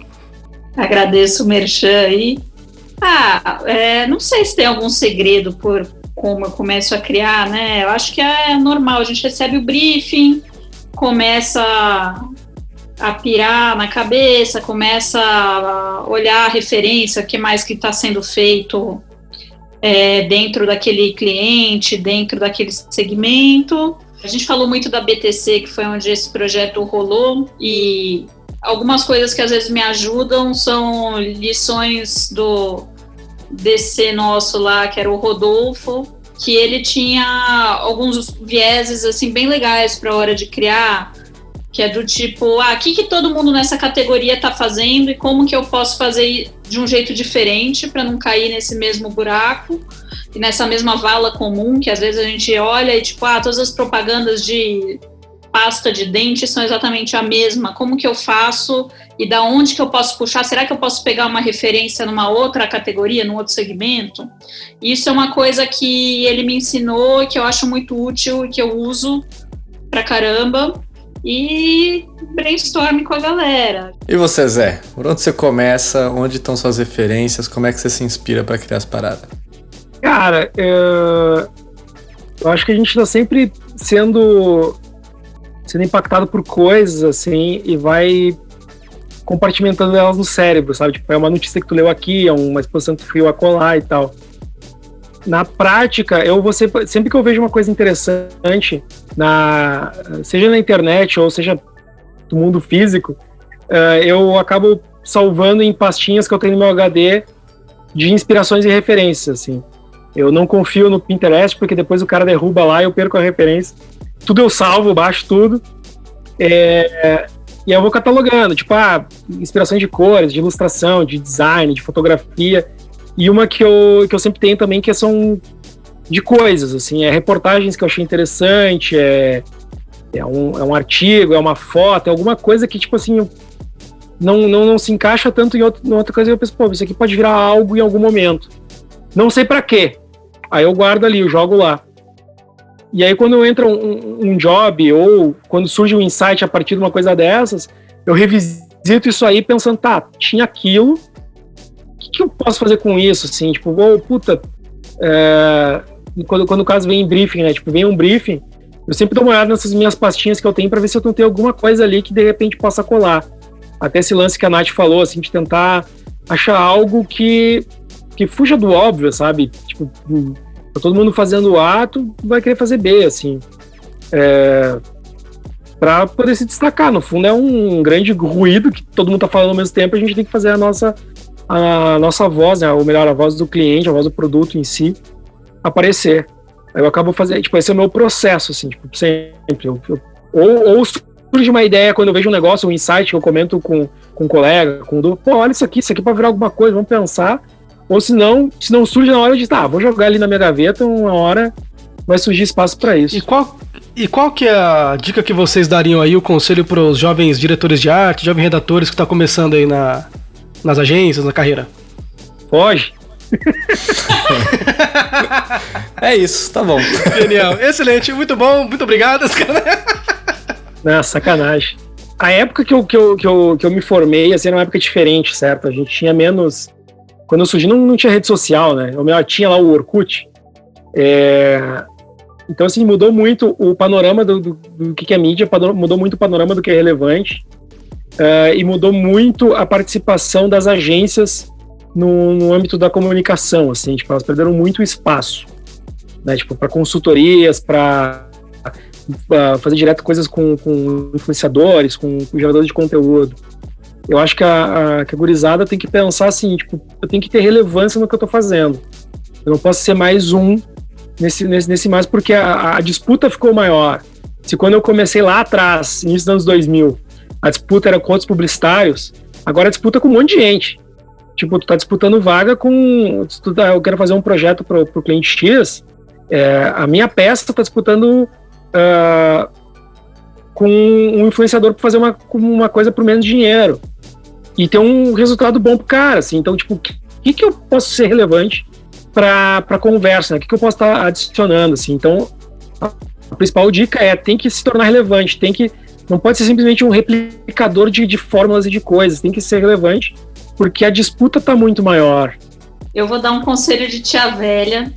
Agradeço o Merchan aí. Ah, é, não sei se tem algum segredo por como eu começo a criar, né? Eu acho que é normal, a gente recebe o briefing, começa a pirar na cabeça, começa a olhar a referência, o que mais que está sendo feito é, dentro daquele cliente, dentro daquele segmento. A gente falou muito da BTC, que foi onde esse projeto rolou, e algumas coisas que às vezes me ajudam são lições do DC nosso lá, que era o Rodolfo, que ele tinha alguns vieses assim bem legais para a hora de criar, que é do tipo, ah, o que, que todo mundo nessa categoria está fazendo e como que eu posso fazer de um jeito diferente para não cair nesse mesmo buraco e nessa mesma vala comum que às vezes a gente olha e tipo, ah, todas as propagandas de pasta de dente são exatamente a mesma. Como que eu faço e da onde que eu posso puxar? Será que eu posso pegar uma referência numa outra categoria, num outro segmento? Isso é uma coisa que ele me ensinou, que eu acho muito útil e que eu uso pra caramba. E brainstorm com a galera. E você, Zé? Por onde você começa? Onde estão suas referências? Como é que você se inspira para criar as paradas? Cara, eu, eu acho que a gente está sempre sendo sendo impactado por coisas assim e vai compartimentando elas no cérebro, sabe? Tipo, é uma notícia que tu leu aqui, é uma exposição que tu viu acolá e tal. Na prática, eu vou sempre, sempre que eu vejo uma coisa interessante, na, seja na internet ou seja do mundo físico, uh, eu acabo salvando em pastinhas que eu tenho no meu HD de inspirações e referências, assim. Eu não confio no Pinterest porque depois o cara derruba lá e eu perco a referência. Tudo eu salvo, baixo tudo. É, e eu vou catalogando, tipo, ah, inspirações de cores, de ilustração, de design, de fotografia. E uma que eu, que eu sempre tenho também, que são de coisas, assim, é reportagens que eu achei interessante, é, é, um, é um artigo, é uma foto, é alguma coisa que, tipo assim, não, não, não se encaixa tanto em, outro, em outra coisa. Eu penso, pô, isso aqui pode virar algo em algum momento. Não sei para quê. Aí eu guardo ali, eu jogo lá. E aí, quando entra um, um, job ou quando surge um insight a partir de uma coisa dessas, eu revisito isso aí pensando, tá, tinha aquilo, o que, que eu posso fazer com isso? Assim, tipo, oh, puta, é, quando, quando o caso vem em briefing, né? Tipo, vem um briefing, eu sempre dou uma olhada nessas minhas pastinhas que eu tenho para ver se eu não tenho alguma coisa ali que de repente possa colar. Até esse lance que a Nath falou, assim, de tentar achar algo que, que fuja do óbvio, sabe? Tipo, Tá todo mundo fazendo A, tu vai querer fazer B, assim. É, para poder se destacar. No fundo, é um grande ruído que todo mundo tá falando ao mesmo tempo, a gente tem que fazer a nossa, a nossa voz, né, ou melhor, a voz do cliente, a voz do produto em si, aparecer. Aí eu acabo fazendo, tipo, esse é o meu processo, assim, tipo, sempre. Eu, eu, ou, ou surge uma ideia quando eu vejo um negócio, um insight que eu comento com, com um colega, com um pô, olha isso aqui, isso aqui pode virar alguma coisa, vamos pensar. Ou se não, se não surge na hora, eu digo, tá, vou jogar ali na minha gaveta, uma hora vai surgir espaço para isso. E qual, e qual que é a dica que vocês dariam aí, o conselho para os jovens diretores de arte, jovens redatores que estão tá começando aí na, nas agências, na carreira? Foge. é isso, tá bom. Genial, excelente, muito bom, muito obrigado. Não, sacanagem. A época que eu, que, eu, que, eu, que eu me formei, assim, era uma época diferente, certo? A gente tinha menos. Quando eu surgi, não, não tinha rede social, né? Eu tinha lá o Orkut. É... Então, assim, mudou muito o panorama do, do, do que é mídia, mudou muito o panorama do que é relevante. Uh, e mudou muito a participação das agências no, no âmbito da comunicação, assim, tipo, elas perderam muito espaço, né, tipo, para consultorias, para fazer direto coisas com, com influenciadores, com, com, geradores de conteúdo. Eu acho que a, a, que a gurizada tem que pensar assim, tipo, eu tenho que ter relevância no que eu estou fazendo. Eu não posso ser mais um nesse, nesse, nesse mais, porque a, a disputa ficou maior. Se quando eu comecei lá atrás, início dos anos 2000, a disputa era com outros publicitários, agora a disputa com um monte de gente. Tipo, tu tá disputando vaga com. Tá, eu quero fazer um projeto para o cliente X. É, a minha peça tá disputando uh, com um influenciador para fazer uma, uma coisa por menos dinheiro. E ter um resultado bom pro cara, assim. Então, tipo, o que, que eu posso ser relevante para a conversa? O né? que, que eu posso estar tá adicionando, assim? Então, a, principal dica é tem que se tornar relevante, tem que não pode ser simplesmente um replicador de, de fórmulas e de coisas, tem que ser relevante porque a disputa está muito maior. Eu vou dar um conselho de tia velha,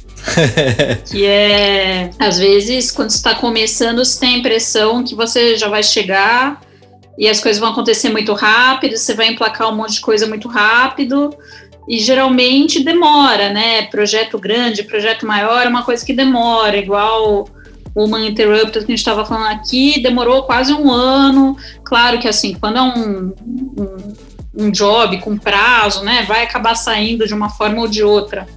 que é, às vezes, quando está começando, você tem a impressão que você já vai chegar e as coisas vão acontecer muito rápido, você vai emplacar um monte de coisa muito rápido, e geralmente demora, né? Projeto grande, projeto maior é uma coisa que demora, igual o Human Interrupted que a gente estava falando aqui, demorou quase um ano. Claro que assim, quando é um, um um job com prazo, né, vai acabar saindo de uma forma ou de outra.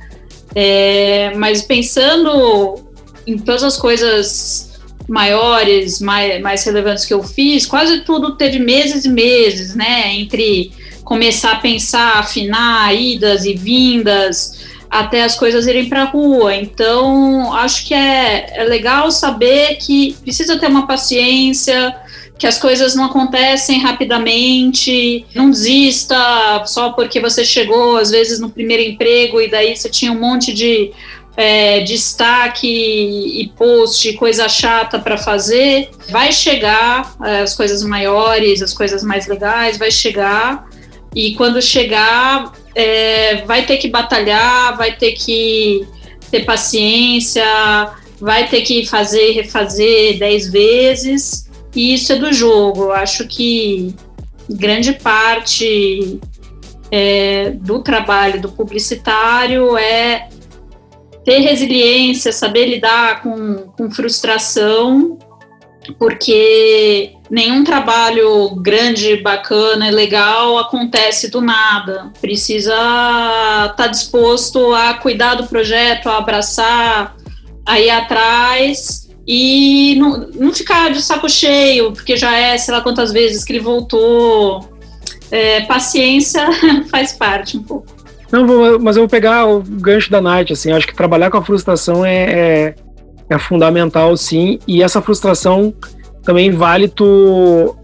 É, mas pensando em todas as coisas maiores, mais, mais relevantes que eu fiz, quase tudo teve meses e meses, né, entre começar a pensar, afinar idas e vindas, até as coisas irem para a rua. Então, acho que é, é legal saber que precisa ter uma paciência, que as coisas não acontecem rapidamente, não desista só porque você chegou, às vezes, no primeiro emprego e daí você tinha um monte de é, destaque e post, coisa chata para fazer. Vai chegar é, as coisas maiores, as coisas mais legais, vai chegar. E quando chegar, é, vai ter que batalhar, vai ter que ter paciência, vai ter que fazer e refazer dez vezes e isso é do jogo. Eu acho que grande parte é, do trabalho do publicitário é ter resiliência, saber lidar com, com frustração, porque nenhum trabalho grande, bacana e legal acontece do nada. Precisa estar tá disposto a cuidar do projeto, a abraçar, a ir atrás e não, não ficar de saco cheio, porque já é, sei lá quantas vezes que ele voltou. É, paciência faz parte um pouco. Não, mas eu vou pegar o gancho da Night, assim, acho que trabalhar com a frustração é, é, é fundamental, sim, e essa frustração também vale tu,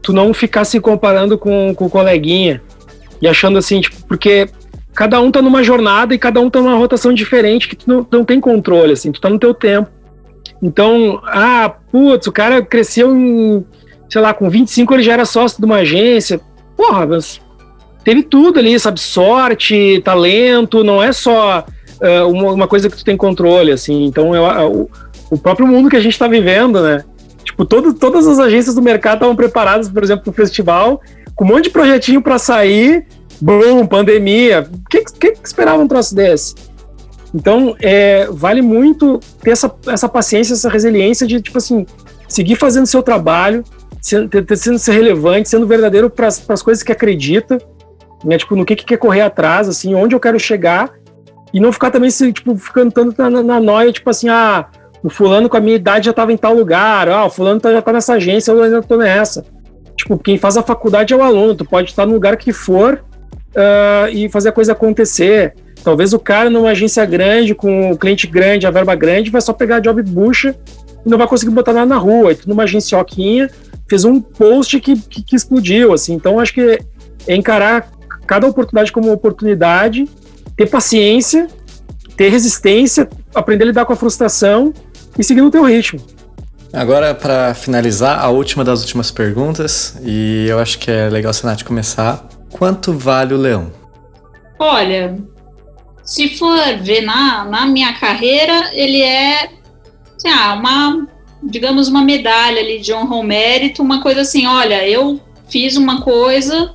tu não ficar se comparando com, com o coleguinha e achando assim, tipo, porque cada um tá numa jornada e cada um tá numa rotação diferente que tu não, não tem controle, assim, tu tá no teu tempo. Então, ah, putz, o cara cresceu em, sei lá, com 25 ele já era sócio de uma agência. Porra, mas teve tudo ali, sabe? Sorte, talento, não é só uh, uma, uma, coisa que tu tem controle, assim. Então, eu, uh, o, próprio mundo que a gente está vivendo, né? Tipo, todo, todas as agências do mercado estavam preparadas, por exemplo, para o festival, com um monte de projetinho para sair, bom, pandemia. O que, que, que esperava um troço desse? Então, é, vale muito ter essa, essa paciência, essa resiliência de, tipo assim, seguir fazendo seu trabalho, sendo, sendo ser relevante, sendo verdadeiro para as coisas que acredita, né? Tipo, no que, que quer correr atrás, assim, onde eu quero chegar, e não ficar também, tipo, ficando tanto na, noia, tipo assim, ah, o fulano com a minha idade já estava em tal lugar, ah, o fulano tá, já tá nessa agência, eu ainda tô nessa. Tipo, quem faz a faculdade é o aluno, tu pode estar no lugar que for uh, e fazer a coisa acontecer. Talvez o cara numa agência grande, com o cliente grande, a verba grande, vai só pegar a job bucha e não vai conseguir botar nada na rua. E tu numa agência oquinha, fez um post que, que, que explodiu, assim. Então, acho que é encarar cada oportunidade como oportunidade, ter paciência, ter resistência, aprender a lidar com a frustração e seguir no teu ritmo. Agora, para finalizar, a última das últimas perguntas, e eu acho que é legal a Nath começar. Quanto vale o leão? Olha, se for ver na, na minha carreira, ele é assim, ah, uma, digamos, uma medalha ali de honra ao mérito, uma coisa assim, olha, eu fiz uma coisa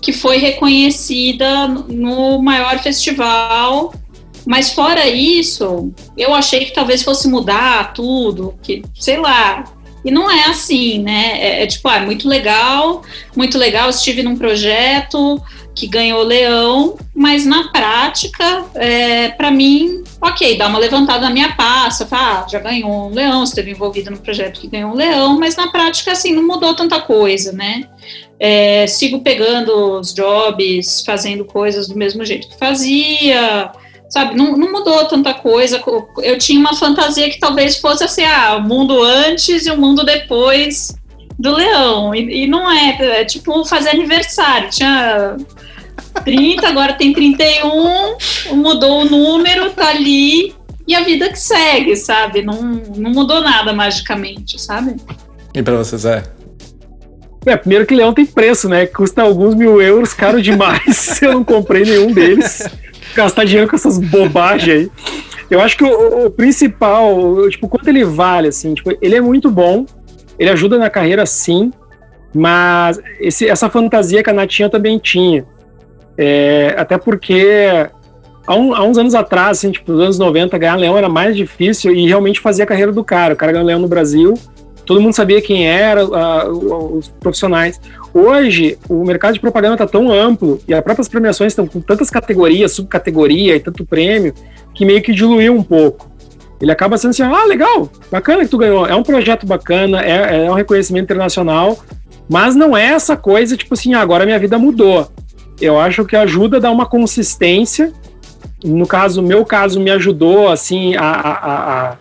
que foi reconhecida no maior festival mas fora isso, eu achei que talvez fosse mudar tudo, que sei lá. E não é assim, né? É, é tipo, ah, muito legal, muito legal. Estive num projeto que ganhou leão, mas na prática, é, para mim, ok, dá uma levantada na minha passa, fala, ah, já ganhou um leão, esteve envolvido no projeto que ganhou um leão, mas na prática, assim, não mudou tanta coisa, né? É, sigo pegando os jobs, fazendo coisas do mesmo jeito que fazia, sabe, não, não, mudou tanta coisa. Eu tinha uma fantasia que talvez fosse assim, ah, o mundo antes e o mundo depois do leão. E, e não é, é tipo fazer aniversário. Tinha 30, agora tem 31, mudou o número, tá ali, e a vida que segue, sabe? Não, não mudou nada magicamente, sabe? E pra você, Zé? É, primeiro que leão tem preço, né? Custa alguns mil euros, caro demais. Eu não comprei nenhum deles gastar dinheiro com essas bobagens aí. Eu acho que o, o principal, tipo, quanto ele vale, assim, tipo, ele é muito bom, ele ajuda na carreira sim, mas esse, essa fantasia que a Natinha também tinha. É, até porque há, um, há, uns anos atrás, assim, tipo, nos anos 90, ganhar leão era mais difícil e realmente fazia a carreira do cara. O cara ganhou leão no Brasil, todo mundo sabia quem era, os profissionais. Hoje, o mercado de propaganda está tão amplo e as próprias premiações estão com tantas categorias, subcategoria e tanto prêmio, que meio que diluiu um pouco. Ele acaba sendo assim, ah, legal, bacana que tu ganhou, é um projeto bacana, é, é um reconhecimento internacional, mas não é essa coisa, tipo assim, ah, agora minha vida mudou. Eu acho que ajuda a dar uma consistência, no caso, meu caso, me ajudou, assim, a, a, a,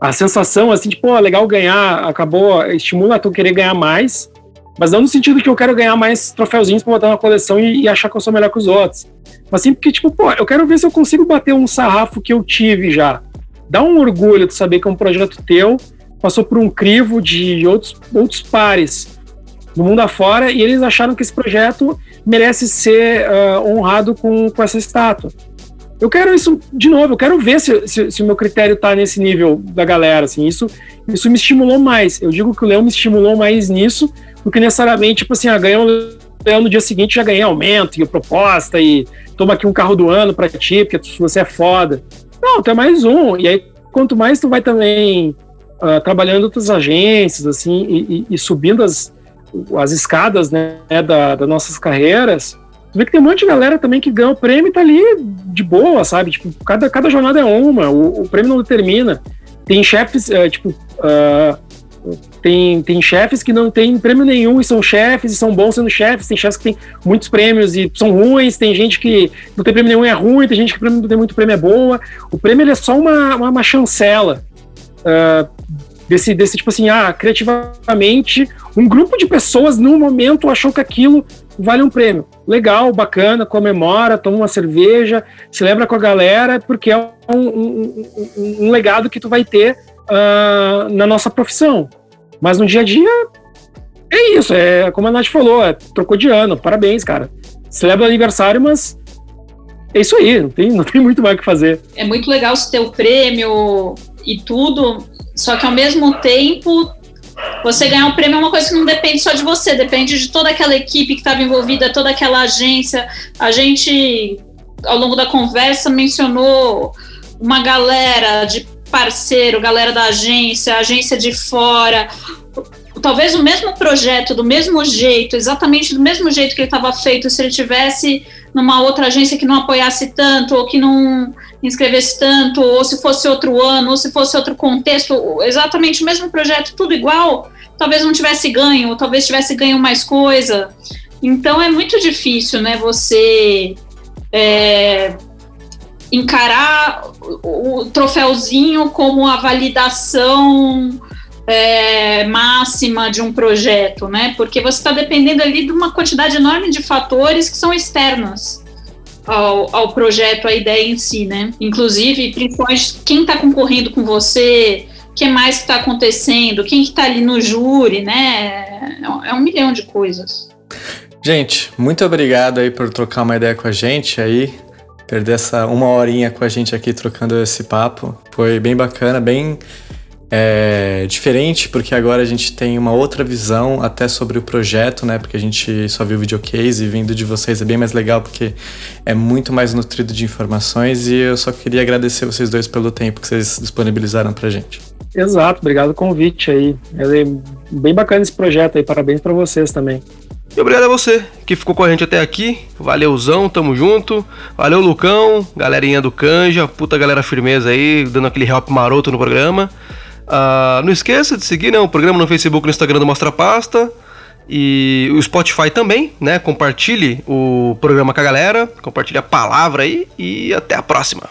a sensação, assim, tipo, pô, legal ganhar, acabou, estimula tu querer ganhar mais, mas não no sentido que eu quero ganhar mais troféuzinhos pra botar na coleção e, e, achar que eu sou melhor que os outros. Mas sim porque, tipo, pô, eu quero ver se eu consigo bater um sarrafo que eu tive já. Dá um orgulho de saber que é um projeto teu, passou por um crivo de outros, outros pares no mundo afora e eles acharam que esse projeto merece ser uh, honrado com, com essa estátua. Eu quero isso de novo, eu quero ver se, se, se o meu critério está nesse nível da galera, assim, isso, isso me estimulou mais. Eu digo que o Leão me estimulou mais nisso do que necessariamente, tipo assim, ah, ganhou um leão no dia seguinte já ganhei aumento e proposta e toma aqui um carro do ano para ti, porque você é foda. Não, tu é mais um. E aí, quanto mais tu vai também uh, trabalhando outras agências, assim, e, e, e subindo as, as escadas, né, da, das nossas carreiras, tu vê que tem um monte de galera também que ganha o prêmio e tá ali de boa, sabe? Tipo, cada, cada jornada é uma, o, o prêmio não determina. Tem chefes, uh, tipo, uh, tem, tem chefes que não têm prêmio nenhum e são chefes e são bons sendo chefes. Tem chefes que têm muitos prêmios e são ruins. Tem gente que não tem prêmio nenhum e é ruim. Tem gente que não tem muito prêmio é boa. O prêmio é só uma, uma, uma chancela uh, desse, desse tipo assim, ah, criativamente, um grupo de pessoas no momento achou que aquilo vale um prêmio. Legal, bacana, comemora, toma uma cerveja, celebra com a galera, porque é um, um, um, um legado que tu vai ter uh, na nossa profissão. Mas no dia a dia, é isso. É como a Nath falou, é, trocou de ano. Parabéns, cara. Celebra o aniversário, mas é isso aí. Não tem, não tem muito mais o que fazer. É muito legal ter o prêmio e tudo, só que ao mesmo tempo você ganhar um prêmio é uma coisa que não depende só de você, depende de toda aquela equipe que estava envolvida, toda aquela agência. A gente, ao longo da conversa, mencionou uma galera de parceiro, galera da agência, agência de fora, talvez o mesmo projeto, do mesmo jeito, exatamente do mesmo jeito que ele estava feito, se ele tivesse numa outra agência que não apoiasse tanto, ou que não inscrevesse tanto, ou se fosse outro ano, ou se fosse outro contexto, exatamente o mesmo projeto, tudo igual, talvez não tivesse ganho, ou talvez tivesse ganho mais coisa. Então é muito difícil, né, você é, encarar o, troféuzinho como a validação é, máxima de um projeto, né? Porque você está dependendo ali de uma quantidade enorme de fatores que são externos ao, ao projeto, à ideia em si, né? Inclusive, principalmente quem está concorrendo com você, o que mais está acontecendo, quem que está ali no júri, né? É, é um milhão de coisas. Gente, muito obrigado aí por trocar uma ideia com a gente aí, perder essa uma horinha com a gente aqui trocando esse papo. Foi bem bacana, bem é diferente porque agora a gente tem uma outra visão até sobre o projeto, né? Porque a gente só viu o videocase e vindo de vocês é bem mais legal porque é muito mais nutrido de informações e eu só queria agradecer vocês dois pelo tempo que vocês disponibilizaram pra gente. Exato, obrigado pelo convite aí. É bem bacana esse projeto aí, parabéns para vocês também. E obrigado a você que ficou com a gente até aqui. Valeuzão, tamo junto. Valeu, Lucão, galerinha do Canja, puta galera firmeza aí, dando aquele help maroto no programa. Uh, não esqueça de seguir né, o programa no Facebook, no Instagram do Mostra Pasta. E o Spotify também, né? Compartilhe o programa com a galera, compartilhe a palavra aí e até a próxima.